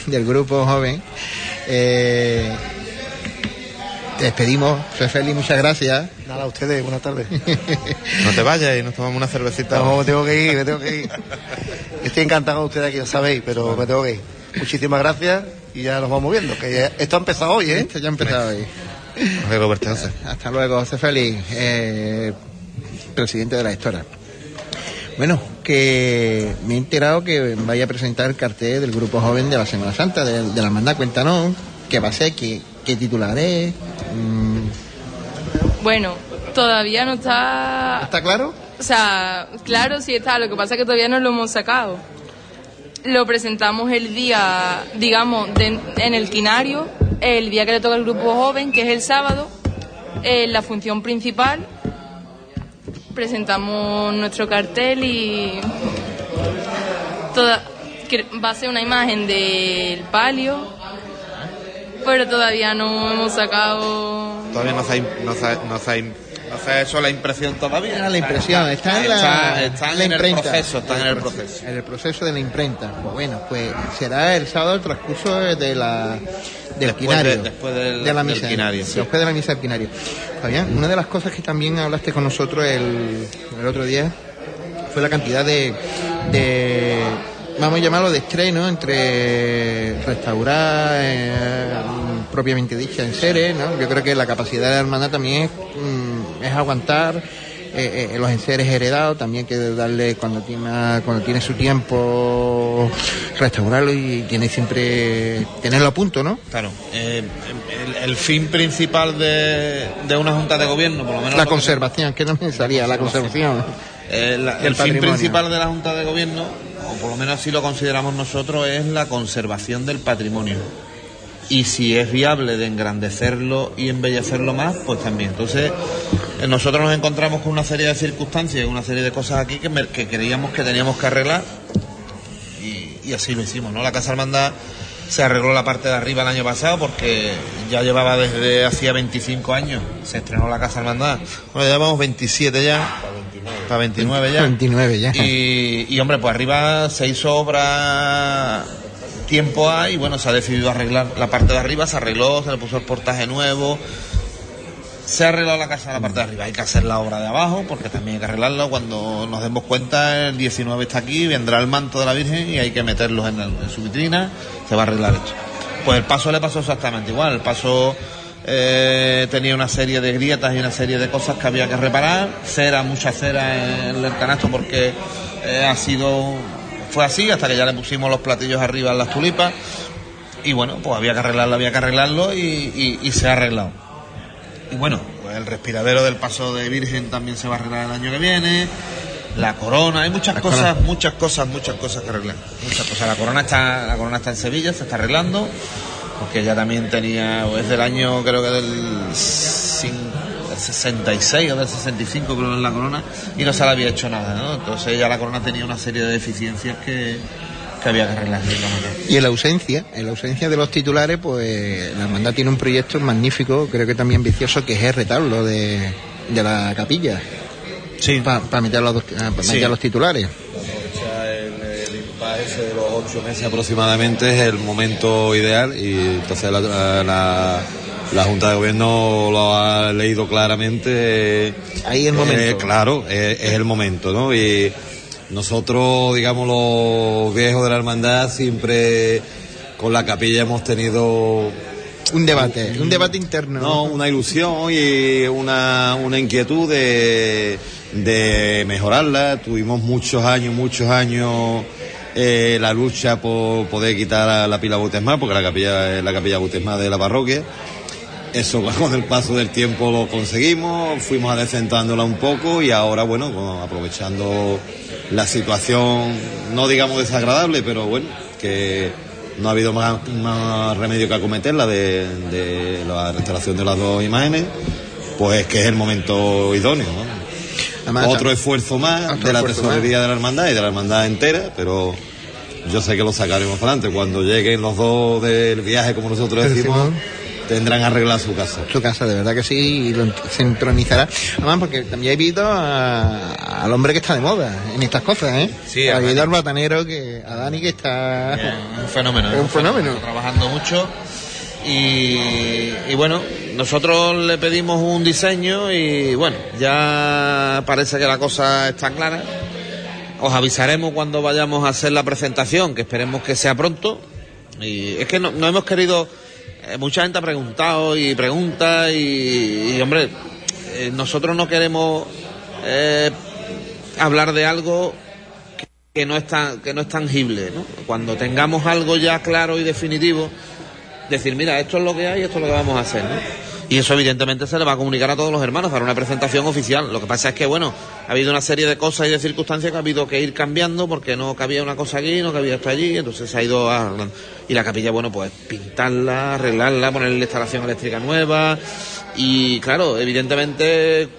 del grupo joven. Eh, te despedimos, muchas gracias. Nada, a ustedes, buenas tardes. No te vayas y nos tomamos una cervecita. No, me tengo que ir, me tengo que ir. Estoy encantado con ustedes aquí, lo sabéis, pero me tengo que ir. Muchísimas gracias y ya nos vamos viendo, que ya- esto ha empezado hoy, ¿eh? Esto ya ha empezado hoy. Luego, verte, José. Hasta luego, José Félix, eh, presidente de la gestora. Bueno, que me he enterado que vaya a presentar el cartel del Grupo Joven de la Semana Santa, de, de la hermandad. Cuéntanos qué va a ser, qué, qué titular es. mm, Bueno, todavía no está... ¿Está claro? O sea, claro, sí está. Lo que pasa es que todavía no lo hemos sacado. Lo presentamos el día, digamos, de- en el quinario, el día que le toca al grupo joven, que es el sábado, en la función principal. Presentamos nuestro cartel y toda, va a ser una imagen del palio, pero todavía no hemos sacado Todavía no se ha, no ha hecho la impresión todavía. Era la impresión, está en la, Está- están la en el imprenta. proceso, están en el proceso. En el proceso de la imprenta. Pues bueno, pues será el sábado el transcurso de la del Después quinario. de- después del- de la del misa. quinario, sí. Después de la misa del quinario. Fabián, una de las cosas que también hablaste con nosotros el, el otro día fue la cantidad de, de vamos a llamarlo de estreno entre restaurar eh, propiamente dicha en seres, ¿no? Yo creo que la capacidad de la hermandad también es, mm, es aguantar eh, eh, los enseres heredados, también que darle cuando tiene cuando tiene su tiempo restaurarlo y tiene siempre tenerlo a punto, ¿no? Claro, eh, el, el fin principal de, de una junta de gobierno, por lo menos La lo conservación, que no me salía, la conservación. Eh, la- el fin principal de la Junta de Gobierno, o por lo menos así lo consideramos nosotros, es la conservación del patrimonio. Y si es viable de engrandecerlo y embellecerlo más, pues también. Entonces, eh, nosotros nos encontramos con una serie de circunstancias y una serie de cosas aquí que, me- que creíamos que teníamos que arreglar y, y así lo hicimos, ¿no? La Casa Hermandad se arregló la parte de arriba el año pasado porque ya llevaba desde hacía 25 años, se estrenó la Casa Hermandad. Bueno, ya llevamos 27 ya. Para 29 ya. 29 ya. Y, y, hombre, pues arriba se hizo obra tiempo hay bueno, se ha decidido arreglar la parte de arriba, se arregló, se le puso el portaje nuevo. Se ha arreglado la casa de la parte de arriba, hay que hacer la obra de abajo porque también hay que arreglarlo. Cuando nos demos cuenta, el 19 está aquí, vendrá el manto de la Virgen y hay que meterlos en, el- en su vitrina, se va a arreglar esto. Pues el paso le pasó exactamente igual, el paso eh, tenía una serie de grietas y una serie de cosas que había que reparar, cera, mucha cera en el canasto porque eh, ha sido, fue así hasta que ya le pusimos los platillos arriba en las tulipas y bueno, pues había que arreglarlo, había que arreglarlo y, y- y se ha arreglado. Y bueno, pues el respiradero del paso de Virgen también se va a arreglar el año que viene. La corona, hay muchas cosas, muchas cosas, muchas cosas que arreglar. Muchas cosas. La corona está, la corona está en Sevilla, se está arreglando, porque ya también tenía, es del año creo que del, cin- del 66 o del 65 creo que es la corona, y no se le había hecho nada, ¿no? Entonces ya la corona tenía una serie de deficiencias que, que había que arreglar. Y en la ausencia, en la ausencia de los titulares, pues la hermandad tiene un proyecto magnífico, creo que también vicioso, que es el retablo de, de la capilla. Sí. Para meter, los, dos- ah, pa' Sí. meter los titulares. De los ocho meses aproximadamente es el momento ideal y entonces la, la, la Junta de Gobierno lo ha leído claramente. Ahí el momento. Eh, claro, eh, es el momento, ¿no? Y nosotros, digamos, los viejos de la hermandad siempre con la capilla hemos tenido un debate, un debate interno. No, una ilusión y una, una inquietud de, de mejorarla. Tuvimos muchos años, muchos años eh, la lucha por poder quitar a la pila bautismal, porque la capilla es la capilla bautismal de la parroquia. Eso con el paso del tiempo lo conseguimos, fuimos adecentándola un poco y ahora, bueno, aprovechando la situación, no digamos desagradable, pero bueno, que no ha habido más, más remedio que acometerla de, de la restauración de las dos imágenes, pues que es el momento idóneo, ¿no? Además, Otro esfuerzo más otro de la tesorería de la hermandad y de la hermandad entera, pero yo sé que lo sacaremos adelante. Cuando lleguen los dos del viaje, como nosotros decimos, tendrán arreglado su casa. Su casa, de verdad que sí, y lo se entronizará. Además, porque también he visto a- al hombre que está de moda en estas cosas, ¿eh? Sí, a al batanero que, a Dani que está... un fenómeno. Es un fenómeno. Está trabajando mucho. Y, y bueno, nosotros le pedimos un diseño y bueno, ya parece que la cosa está clara. Os avisaremos cuando vayamos a hacer la presentación, que esperemos que sea pronto. Y es que no, no hemos querido, eh, mucha gente ha preguntado y pregunta y, hombre, eh, nosotros no queremos eh, hablar de algo que no es que no es tangible, ¿no? Cuando tengamos algo ya claro y definitivo, decir, mira, esto es lo que hay, esto es lo que vamos a hacer, ¿no? Y eso evidentemente se le va a comunicar a todos los hermanos para una presentación oficial. Lo que pasa es que, bueno, ha habido una serie de cosas y de circunstancias que ha habido que ir cambiando porque no cabía una cosa aquí, no cabía esto allí, entonces se ha ido arreglando. Y la capilla, bueno, pues pintarla, arreglarla, ponerle instalación eléctrica nueva. Y claro, evidentemente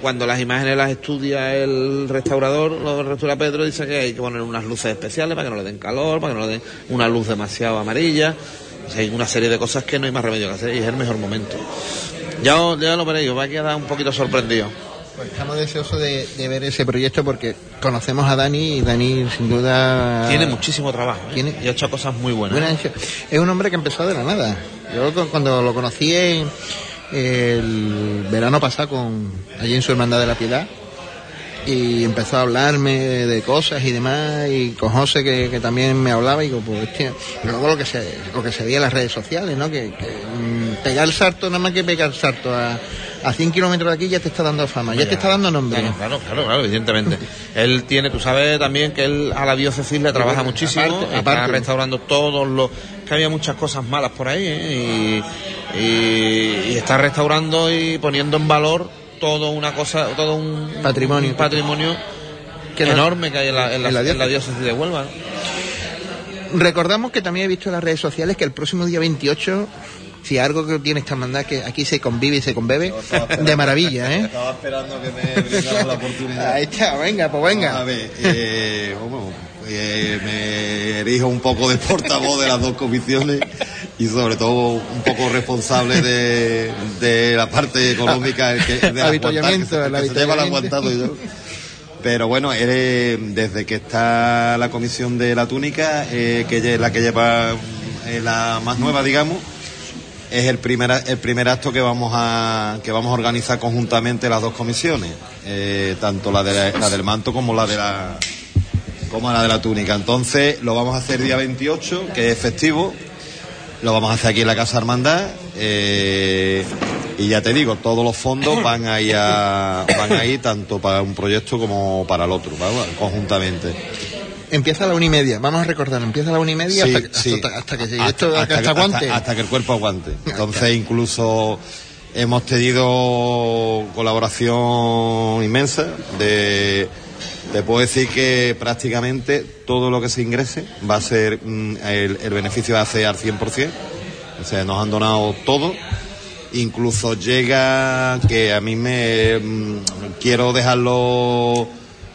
cuando las imágenes las estudia el restaurador, lo restaura Pedro, dice que hay que poner unas luces especiales para que no le den calor, para que no le den una luz demasiado amarilla. Hay una serie de cosas que no hay más remedio que hacer y es el mejor momento. Ya, ya lo veréis, os va a quedar un poquito sorprendido. Pues estamos deseosos de, de ver ese proyecto porque conocemos a Dani y Dani sin duda... Tiene muchísimo trabajo ¿eh? Tiene- y ha hecho cosas muy buenas. Bueno, es un hombre que empezó de la nada. Yo cu- cuando lo conocí el verano pasado con allí en su hermandad de la piedad y empezó a hablarme de cosas y demás y con José que, que también me hablaba y digo pues y luego lo que se lo que se veía en las redes sociales no que, que, mm, pegar el salto nada más que pegar el salto a, a 100 kilómetros de aquí ya te está dando fama ya te está dando nombre Claro, claro, claro, claro, evidentemente. él tiene, tú sabes también que él a la diócesis le trabaja muchísimo, Aparte, está aparte. restaurando todos los... que había muchas cosas malas por ahí, ¿eh? y, y- y está restaurando y poniendo en valor todo una cosa, todo un Patrimonio. un patrimonio Que no- enorme que hay en la, en la- en la en la diócesis de Huelva. ¿no? Recordamos que también he visto en las redes sociales que el próximo día 28, si algo que tiene esta hermandad, que aquí se convive y se conbebe, de maravilla, ¿eh? Estaba esperando que me brindaran la oportunidad. Ahí está, venga, pues venga. A ver, eh, bueno, eh, me erijo un poco de portavoz de las dos comisiones y sobre todo un poco responsable de, de la parte económica que, Avituallamiento, aguantar, que se- que se lleva el aguantado y yo. Pero bueno, eh, desde que está la comisión de la túnica, eh, que es la que lleva eh, la más nueva, digamos, es el primer, el primer acto que vamos a que vamos a organizar conjuntamente las dos comisiones, eh, tanto la, de la, la del manto como la de la como la de la túnica. Entonces lo vamos a hacer día 28, que es festivo, lo vamos a hacer aquí en la Casa Hermandad eh, y ya te digo, todos los fondos van a ir a- van a ir tanto para un proyecto como para el otro, ¿vale? conjuntamente. Empieza a la una y media, vamos a recordar, empieza a la una y media Sí, hasta, que- sí. hasta, hasta que llegue esto, hasta, que- aguante. hasta que el cuerpo aguante. Entonces, incluso hemos tenido colaboración inmensa de. Te puedo decir que prácticamente todo lo que se ingrese va a ser, mm, el, beneficio va a al 100%. O sea, nos han donado todo. Incluso llega que a mí me mm, quiero dejarlo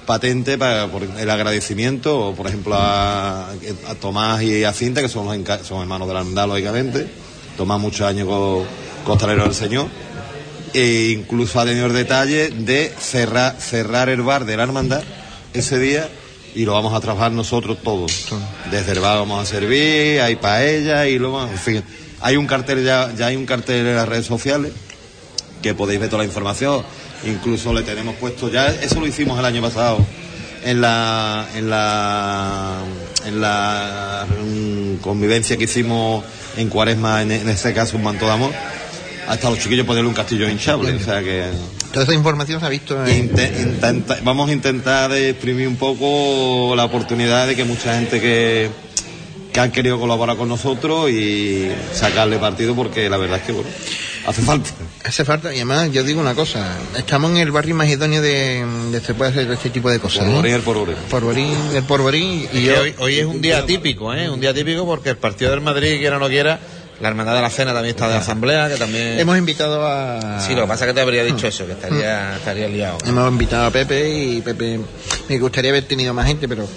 patente para por el agradecimiento, por ejemplo, a, Tomás y a Cinta, que son, los son hermanos de la hermandad, lógicamente. Tomás muchos años co- costalero del Señor. E incluso ha tenido el detalle de cerrar, cerrar el bar de la hermandad ese día y lo vamos a trabajar nosotros todos. Desde el bar vamos a servir, hay paella y luego, en fin. Hay un cartel ya, ya hay un cartel en las redes sociales que podéis ver toda la información. Incluso le tenemos puesto ya, eso lo hicimos el año pasado en la en la en la mm, convivencia que hicimos en Cuaresma, en este caso un manto de amor. Hasta los chiquillos ponerle un castillo hinchable, o sea que Toda esa información se ha visto en... Intenta- vamos a intentar exprimir un poco la oportunidad de que mucha gente que, que han querido colaborar con nosotros y sacarle partido porque la verdad es que bueno, hace falta. Hace falta, y además yo digo una cosa, estamos en el barrio más idóneo de, de se puede hacer este tipo de cosas. ¿no? Porvorín, el porvorín. Porvorín, el porvorín, y Y yo... hoy, hoy es un día típico, ¿eh? Un día típico porque el partido del Madrid, quiera o no quiera, la Hermandad de la Cena también está de asamblea, que también... Hemos invitado a... Sí, lo que pasa es que te habría dicho eso, que estaría, estaría liado. Hemos invitado a Pepe y Pepe me gustaría haber tenido más gente, pero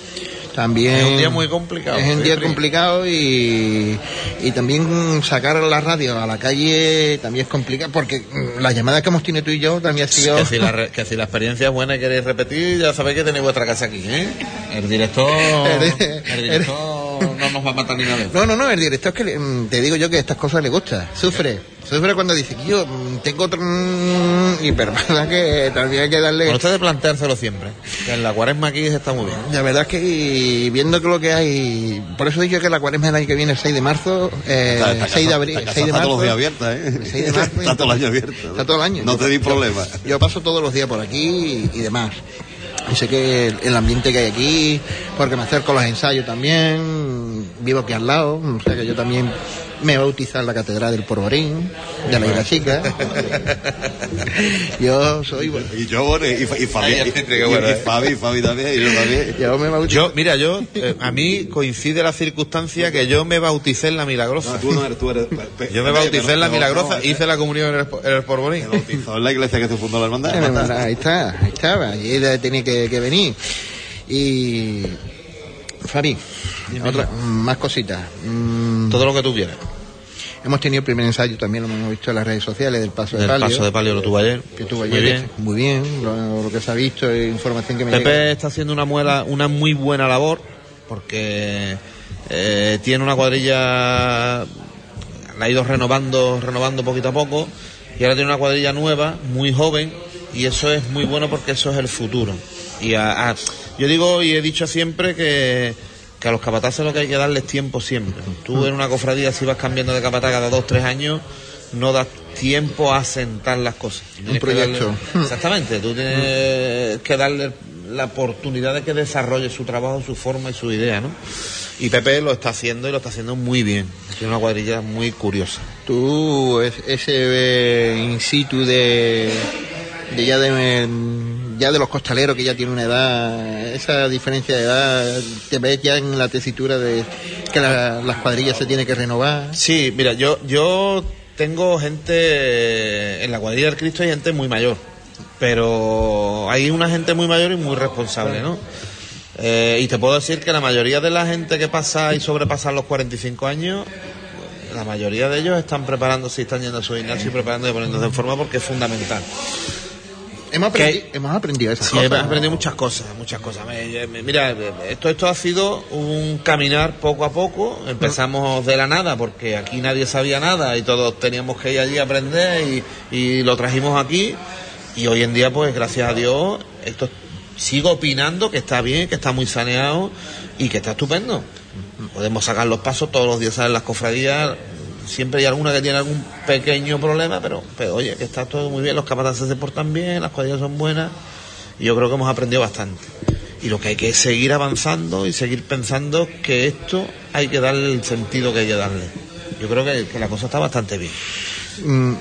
también Es un día muy complicado, Es un sí, día sí. complicado y, y también sacar la radio a la calle también es complicado porque mm, las llamadas que hemos tenido tú y yo también ha sido Que si, la, re- que si la experiencia es buena y queréis repetir, ya sabéis que tenéis vuestra casa aquí, ¿eh? El director... El director no nos va a matar ni nada. No, no, no, el director es que le- mm, te digo yo que estas cosas le gusta, sufre, sufre cuando dice que yo mm, tengo otro mm, y verdad que también hay que darle Con ustedes planteárselo siempre, que en la cuaresma aquí está muy bien. La verdad es que y viendo que lo que hay, por eso digo que la cuaresma del año que viene, el 6 de marzo, eh, Esta- esta 6 de abril, casa 6 de está marzo. todos los días abierta, ¿eh? el 6 de marzo, Está todo el año abierta. Está todo el año. No te di problema. Yo paso todos los días por aquí y, y demás. Y sé que el, ambiente que hay aquí, porque me acerco a los ensayos también, vivo aquí al lado, o sea que yo también me bautizar en la catedral del Porvorín, de la Isla Chica. yo soy bueno. Y yo, bueno, y, y Fabi, y, y- bueno, y ¿eh? Fabi, Fabi también, y yo también. Yo me bautizo. Yo, mira, yo, eh, a mí coincide la circunstancia que yo me bauticé en la Milagrosa. No, tú no eres, tú eres. Yo me bauticé en la No, Milagrosa, no, hice la comunión en el, en el Porvorín. bautizó en la iglesia que se fundó la hermandad. Eh, Ahí está, ahí estaba, y ella tenía que, que venir. Y. Fari, otra, más cositas. Mm, Todo lo que tú quieras. hemos tenido el primer ensayo, también lo hemos visto en las redes sociales del paso de El palio. paso de palio lo tuvo ayer. que tuvo Muy bien. Muy bien, lo, lo que se ha visto, información que me llega. Pepe está haciendo una muela, una muy buena labor porque eh, tiene una cuadrilla, la ha ido renovando, renovando poquito a poco y ahora tiene una cuadrilla nueva, muy joven y eso es muy bueno porque eso es el futuro. Y a- a- yo digo y he dicho siempre que, que a los capataces lo que hay que darles tiempo siempre. Tú en una cofradía si vas cambiando de capataz cada dos, tres años no das tiempo a sentar las cosas. Que proyecto. darle- exactamente, tú tienes que darle la oportunidad de que desarrolle su trabajo, su forma y su idea, ¿no? Y Pepe lo está haciendo y lo está haciendo muy bien. Tiene una cuadrilla muy curiosa. Tú, es- ese eh, in situ de, de ya de, ya de los costaleros que ya tienen una edad, esa diferencia de edad, te ves ya en la tesitura de que la- las cuadrillas se tienen que renovar. Sí, mira, yo, yo tengo gente en la cuadrilla del Cristo, hay gente muy mayor, pero hay una gente muy mayor y muy responsable, ¿no? Eh, y te puedo decir que la mayoría de la gente que pasa y sobrepasa los 45 años, la mayoría de ellos están preparándose y están yendo a su gimnasio y preparándose y poniéndose en forma porque es fundamental. Hemos, aprendi- hemos aprendido esas Sí, cosas. hemos aprendido muchas cosas, muchas cosas. Mira, esto, esto ha sido un caminar poco a poco. Empezamos de la nada porque aquí nadie sabía nada y todos teníamos que ir allí a aprender y, y lo trajimos aquí. Y hoy en día, pues gracias a Dios, esto sigo opinando que está bien, que está muy saneado y que está estupendo. Podemos sacar los pasos todos los días en las cofradías. Siempre hay alguna que tiene algún pequeño problema, pero, pero oye, que está todo muy bien, los capataces se portan bien, las cuadrillas son buenas y yo creo que hemos aprendido bastante. Y lo que hay que es seguir avanzando y seguir pensando que esto hay que darle el sentido que hay que darle. Yo creo que, que la cosa está bastante bien. Mm,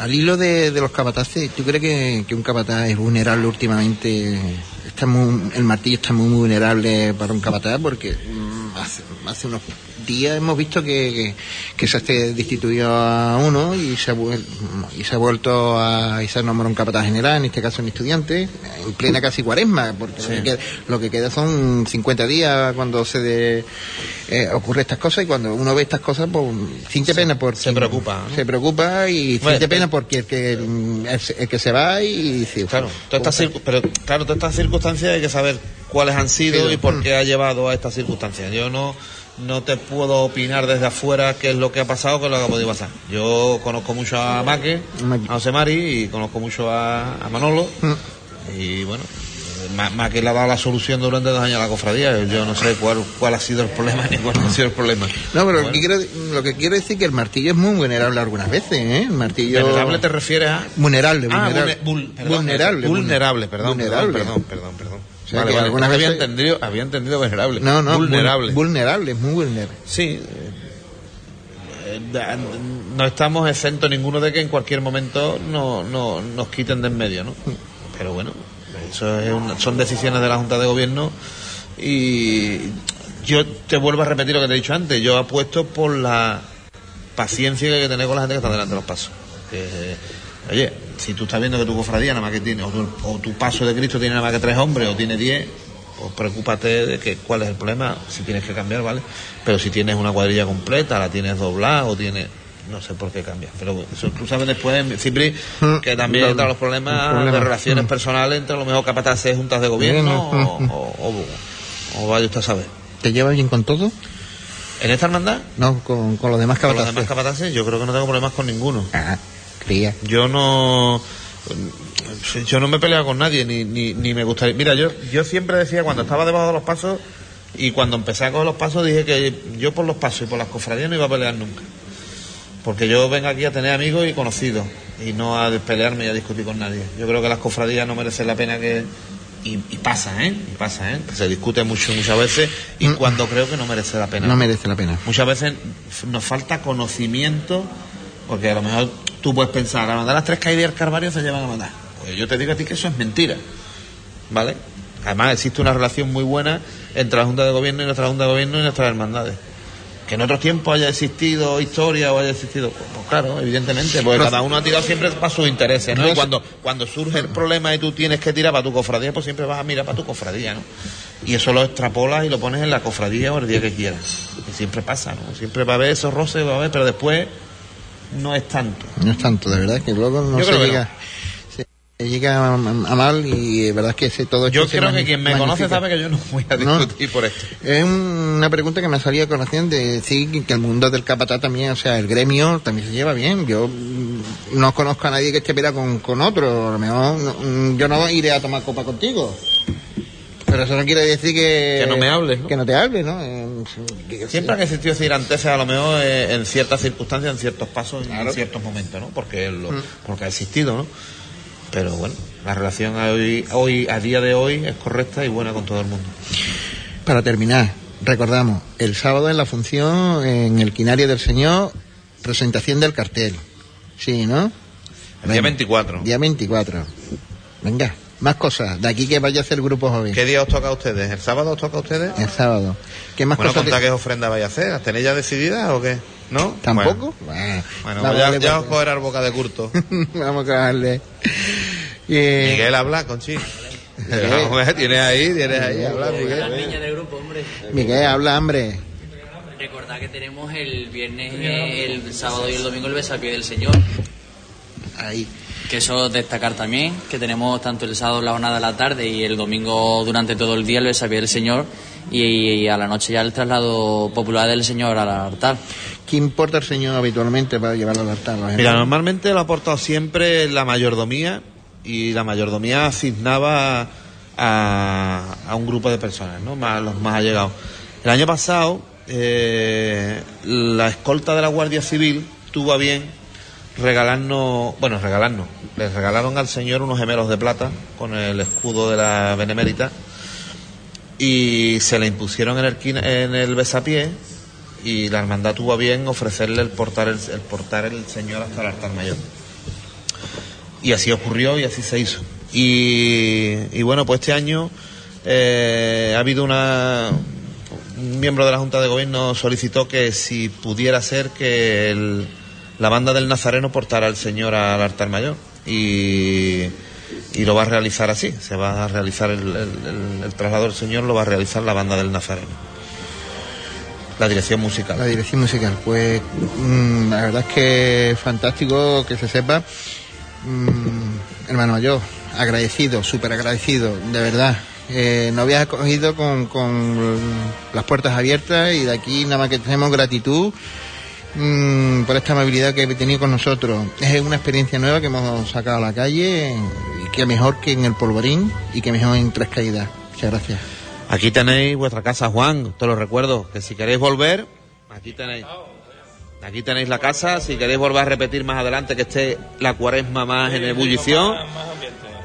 al hilo de, de los capataces, ¿tú crees que, que un capataz es vulnerable últimamente? Está muy- el martillo está muy vulnerable para un capataz porque mm, hace, hace unos días hemos visto que, que, que se ha este- destituido a uno y se ha, y se ha vuelto a y se ha nombrado un capataz general, en este caso un estudiante, en plena casi cuaresma, porque Sí. lo, que queda, lo que queda son 50 días cuando se de, eh, ocurre estas cosas y cuando uno ve estas cosas, pues siente pena por Se preocupa, ¿no? se preocupa y Bueno, siente pena eh, porque el que, el, el que se va y Claro, todas estas pero claro, todas estas circunstancias hay que saber cuáles han sido y por qué ha llevado a estas circunstancias. Yo no no te puedo opinar desde afuera qué es lo que ha pasado, qué es lo que ha podido pasar. Yo conozco mucho a Maque, a José Mari y conozco mucho a, a Manolo y bueno, Ma- Maque le ha dado la solución durante dos años a la cofradía. Yo no sé cuál, cuál ha sido el problema ni cuál ha sido el problema. No, pero lo, que quiero, lo que quiero decir es que el martillo es muy vulnerable algunas veces, ¿eh? El martillo... ¿Vulnerable te refieres a...? Vulnerable, Ah, vulnerable. vulne- vul- perdón, vulnerable. Vulnerable, perdón, Vulnerable. perdón, perdón, perdón. O sea, Vale, que vale, algunas había entendido, había entendido vulnerable. No, no, vulnerable. vul- vulnerable, muy vulnerable. Sí. eh, eh, no estamos exentos ninguno de que en cualquier momento no, no, nos quiten de en medio, ¿no? Pero bueno, eso es una- son decisiones de la Junta de Gobierno y yo te vuelvo a repetir lo que te he dicho antes. Yo apuesto por la paciencia que hay que tener con la gente que está delante de los pasos. Que, oye, si tú estás viendo que tu cofradía nada más que tiene, o tu, o tu paso de Cristo tiene nada más que tres hombres o tiene diez, pues preocúpate de que cuál es el problema, si tienes que cambiar, ¿vale? Pero si tienes una cuadrilla completa, la tienes doblada o tienes... No sé por qué cambias, pero eso tú sabes después, Cipri, que también entran los problemas problema. de relaciones Mm. personales entre a lo mejor capataces, juntas de gobierno Mm, o, mm, o, o- o vaya usted a saber. ¿Te llevas bien con todo? ¿En esta hermandad? No, con, con los demás Con los capataces. demás capataces, yo creo que no tengo problemas con ninguno. Ah, cría. Yo no. Yo no me he peleado con nadie, ni, ni, ni me gustaría. Mira, yo, yo siempre decía, cuando estaba debajo de los pasos y cuando empecé a coger los pasos, dije que yo por los pasos y por las cofradías no iba a pelear nunca. Porque yo vengo aquí a tener amigos y conocidos y no a pelearme y a discutir con nadie. Yo creo que las cofradías no merecen la pena que. Y, y pasa, ¿eh? Y pasa, ¿eh? Se discute mucho muchas veces y cuando creo que no merece la pena. No merece la pena. Muchas veces nos falta conocimiento, porque a lo mejor tú puedes pensar, a mandar las tres caídas del Carvario se llevan a mandar. Pues yo te digo a ti que eso es mentira, ¿vale? Además existe una relación muy buena entre la Junta de Gobierno y nuestra Junta de Gobierno y nuestras hermandades. Que en otros tiempos haya existido historia o haya existido, pues, pues claro, evidentemente, porque cada uno ha tirado siempre para sus intereses, ¿no? Y cuando, cuando surge el problema y tú tienes que tirar para tu cofradía, pues siempre vas a mirar para tu cofradía, ¿no? Y eso lo extrapolas y lo pones en la cofradía o el día que quieras. Y siempre pasa, ¿no? Siempre va a haber esos roces, va a haber, pero después no es tanto. No es tanto, de verdad, que luego no Yo se llega. Se llega a, a mal y de verdad es que ese todo Yo creo que quien me conoce sabe que yo no voy a No. discutir por esto. Es una pregunta que me ha salido a colación de decir que- el mundo del capataz también, o sea, el gremio también se lleva bien. Yo mm, no conozco a nadie que esté pelea con, con otro. A lo mejor no- mm, yo no iré a tomar copa contigo. Pero eso no quiere decir que... Que no me hables, ¿no? Que no te hables, ¿no? Siempre han existido ciranteses a lo mejor eh, en ciertas circunstancias, en ciertos pasos, en ciertos momentos, ¿no? Porque, lo- Mm. porque ha existido, ¿no? Pero bueno, la relación hoy, hoy, a día de hoy es correcta y buena con todo el mundo. Para terminar, recordamos, el sábado en la función, en el Quinario del Señor, presentación del cartel. Sí, ¿no? El día 24. Día 24. Venga. Más cosas. De aquí que vaya a hacer el grupo joven. ¿Qué día os toca a ustedes? ¿El sábado os toca a ustedes? El sábado. ¿Qué más bueno, cosas? contad de- qué ofrenda vais a hacer. ¿Las tenéis ya decididas o qué? ¿No? ¿Tampoco? Bueno, bueno, Vamos pues a ya, ya os cogerá el boca de curto. Vamos a darle. Eh, Miguel, habla, Conchi. tienes ahí, tienes ahí, habla, Miguel. del grupo, hombre. Miguel, habla, hambre. Recordad que tenemos el viernes, el sábado y el domingo el besapié del Señor. Ahí. Que eso destacar también, que tenemos tanto el sábado en la jornada de la tarde y el domingo durante todo el día el besapié del Señor y, a la noche ya el traslado popular del Señor al altar. ¿Quién porta el Señor habitualmente para llevarlo al altar? Mira, normalmente lo ha aportado siempre la mayordomía y la mayordomía asignaba a, a un grupo de personas, ¿no? Más, los más allegados. El año pasado, eh, la escolta de la Guardia Civil tuvo a bien regalarnos, bueno, regalarnos, les regalaron al señor unos gemelos de plata con el escudo de la Benemérita y se le impusieron en el, en el besapié y la hermandad tuvo a bien ofrecerle el portar el, el portar el señor hasta el altar mayor. Y así ocurrió y así se hizo. Y, y bueno, pues este año eh, ha habido una... Un miembro de la Junta de Gobierno solicitó que si pudiera ser que el- la banda del Nazareno portara al señor al altar mayor. Y, lo va a realizar así. Se va a realizar el, traslado del señor, lo va a realizar la banda del Nazareno. La dirección musical. La dirección musical. Pues mm, la verdad es que fantástico que se sepa. Mm, hermano yo, agradecido, súper agradecido, de verdad. Eh, nos habías acogido con, con las puertas abiertas y de aquí nada más que tenemos gratitud mm, por esta amabilidad que he tenido con nosotros. Es una experiencia nueva que hemos sacado a la calle y que mejor que en el polvorín y que mejor en Tres Caídas. Muchas gracias. Aquí tenéis vuestra casa, Juan, te lo recuerdo, que si queréis volver, aquí tenéis. Aquí tenéis la casa, si queréis volver a repetir más adelante que esté la cuaresma más en ebullición,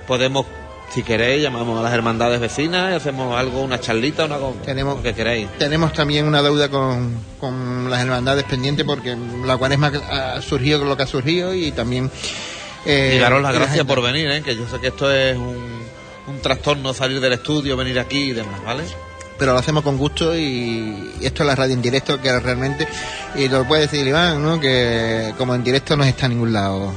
podemos, si queréis, llamamos a las hermandades vecinas y hacemos algo, una charlita, una cosa, Tenemos- que queráis. Tenemos también una deuda con, con las hermandades pendientes porque la cuaresma ha surgido con lo que ha surgido y también... eh, y daros las la gracias por venir, ¿eh? que yo sé que esto es un, un trastorno salir del estudio, venir aquí y demás, ¿vale? Pero lo hacemos con gusto y esto es la radio en directo que realmente... Y lo puede decir Iván, ¿no? Que como en directo no está en ningún lado.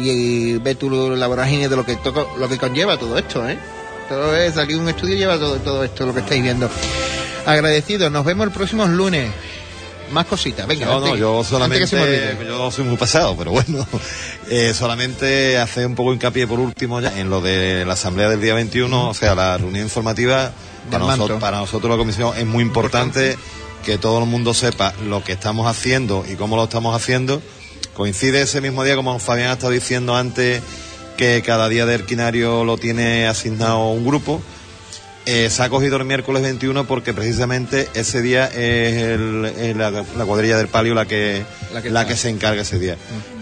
Y, ve tú la vorágine de lo que, todo, lo que conlleva todo esto, ¿eh? Todo es, aquí un estudio lleva todo, todo esto, lo que estáis viendo. Agradecido, nos vemos el próximo lunes. Más cositas, venga. No, antes no, yo que solamente, yo soy muy pasado, pero bueno, eh, solamente hacer un poco hincapié por último ya en lo de la asamblea del día 21, o sea, la reunión informativa, para, nosotros, para nosotros la comisión es muy importante que todo el mundo sepa lo que estamos haciendo y cómo lo estamos haciendo. Coincide ese mismo día, como Fabián ha estado diciendo antes, que cada día de Erquinario lo tiene asignado un grupo. Eh, se ha cogido el miércoles 21 porque precisamente ese día es, el- es la, la cuadrilla del palio la que, La la que se encarga ese día.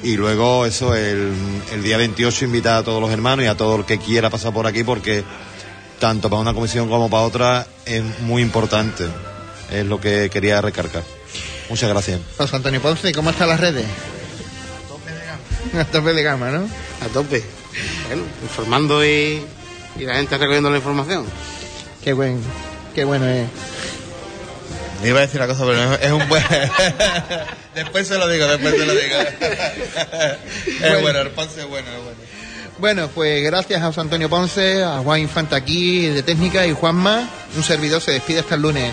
Y luego eso, el, el día 28 invitar a todos los hermanos y a todo el que quiera pasar por aquí porque tanto para una comisión como para otra es muy importante. Es lo que quería recargar. Muchas gracias. José Antonio Ponce, ¿cómo están las redes? A tope de gama, ¿no? A tope. Bueno, informando y, y la gente recogiendo la información. Qué buen, qué bueno es. Me iba a decir una cosa, pero es un buen... después se lo digo, después se lo digo. es Bueno. el Ponce es bueno, es bueno. Bueno, pues gracias a José Antonio Ponce, a Juan Infante aquí de técnica y Juanma, un servidor se despide hasta el lunes.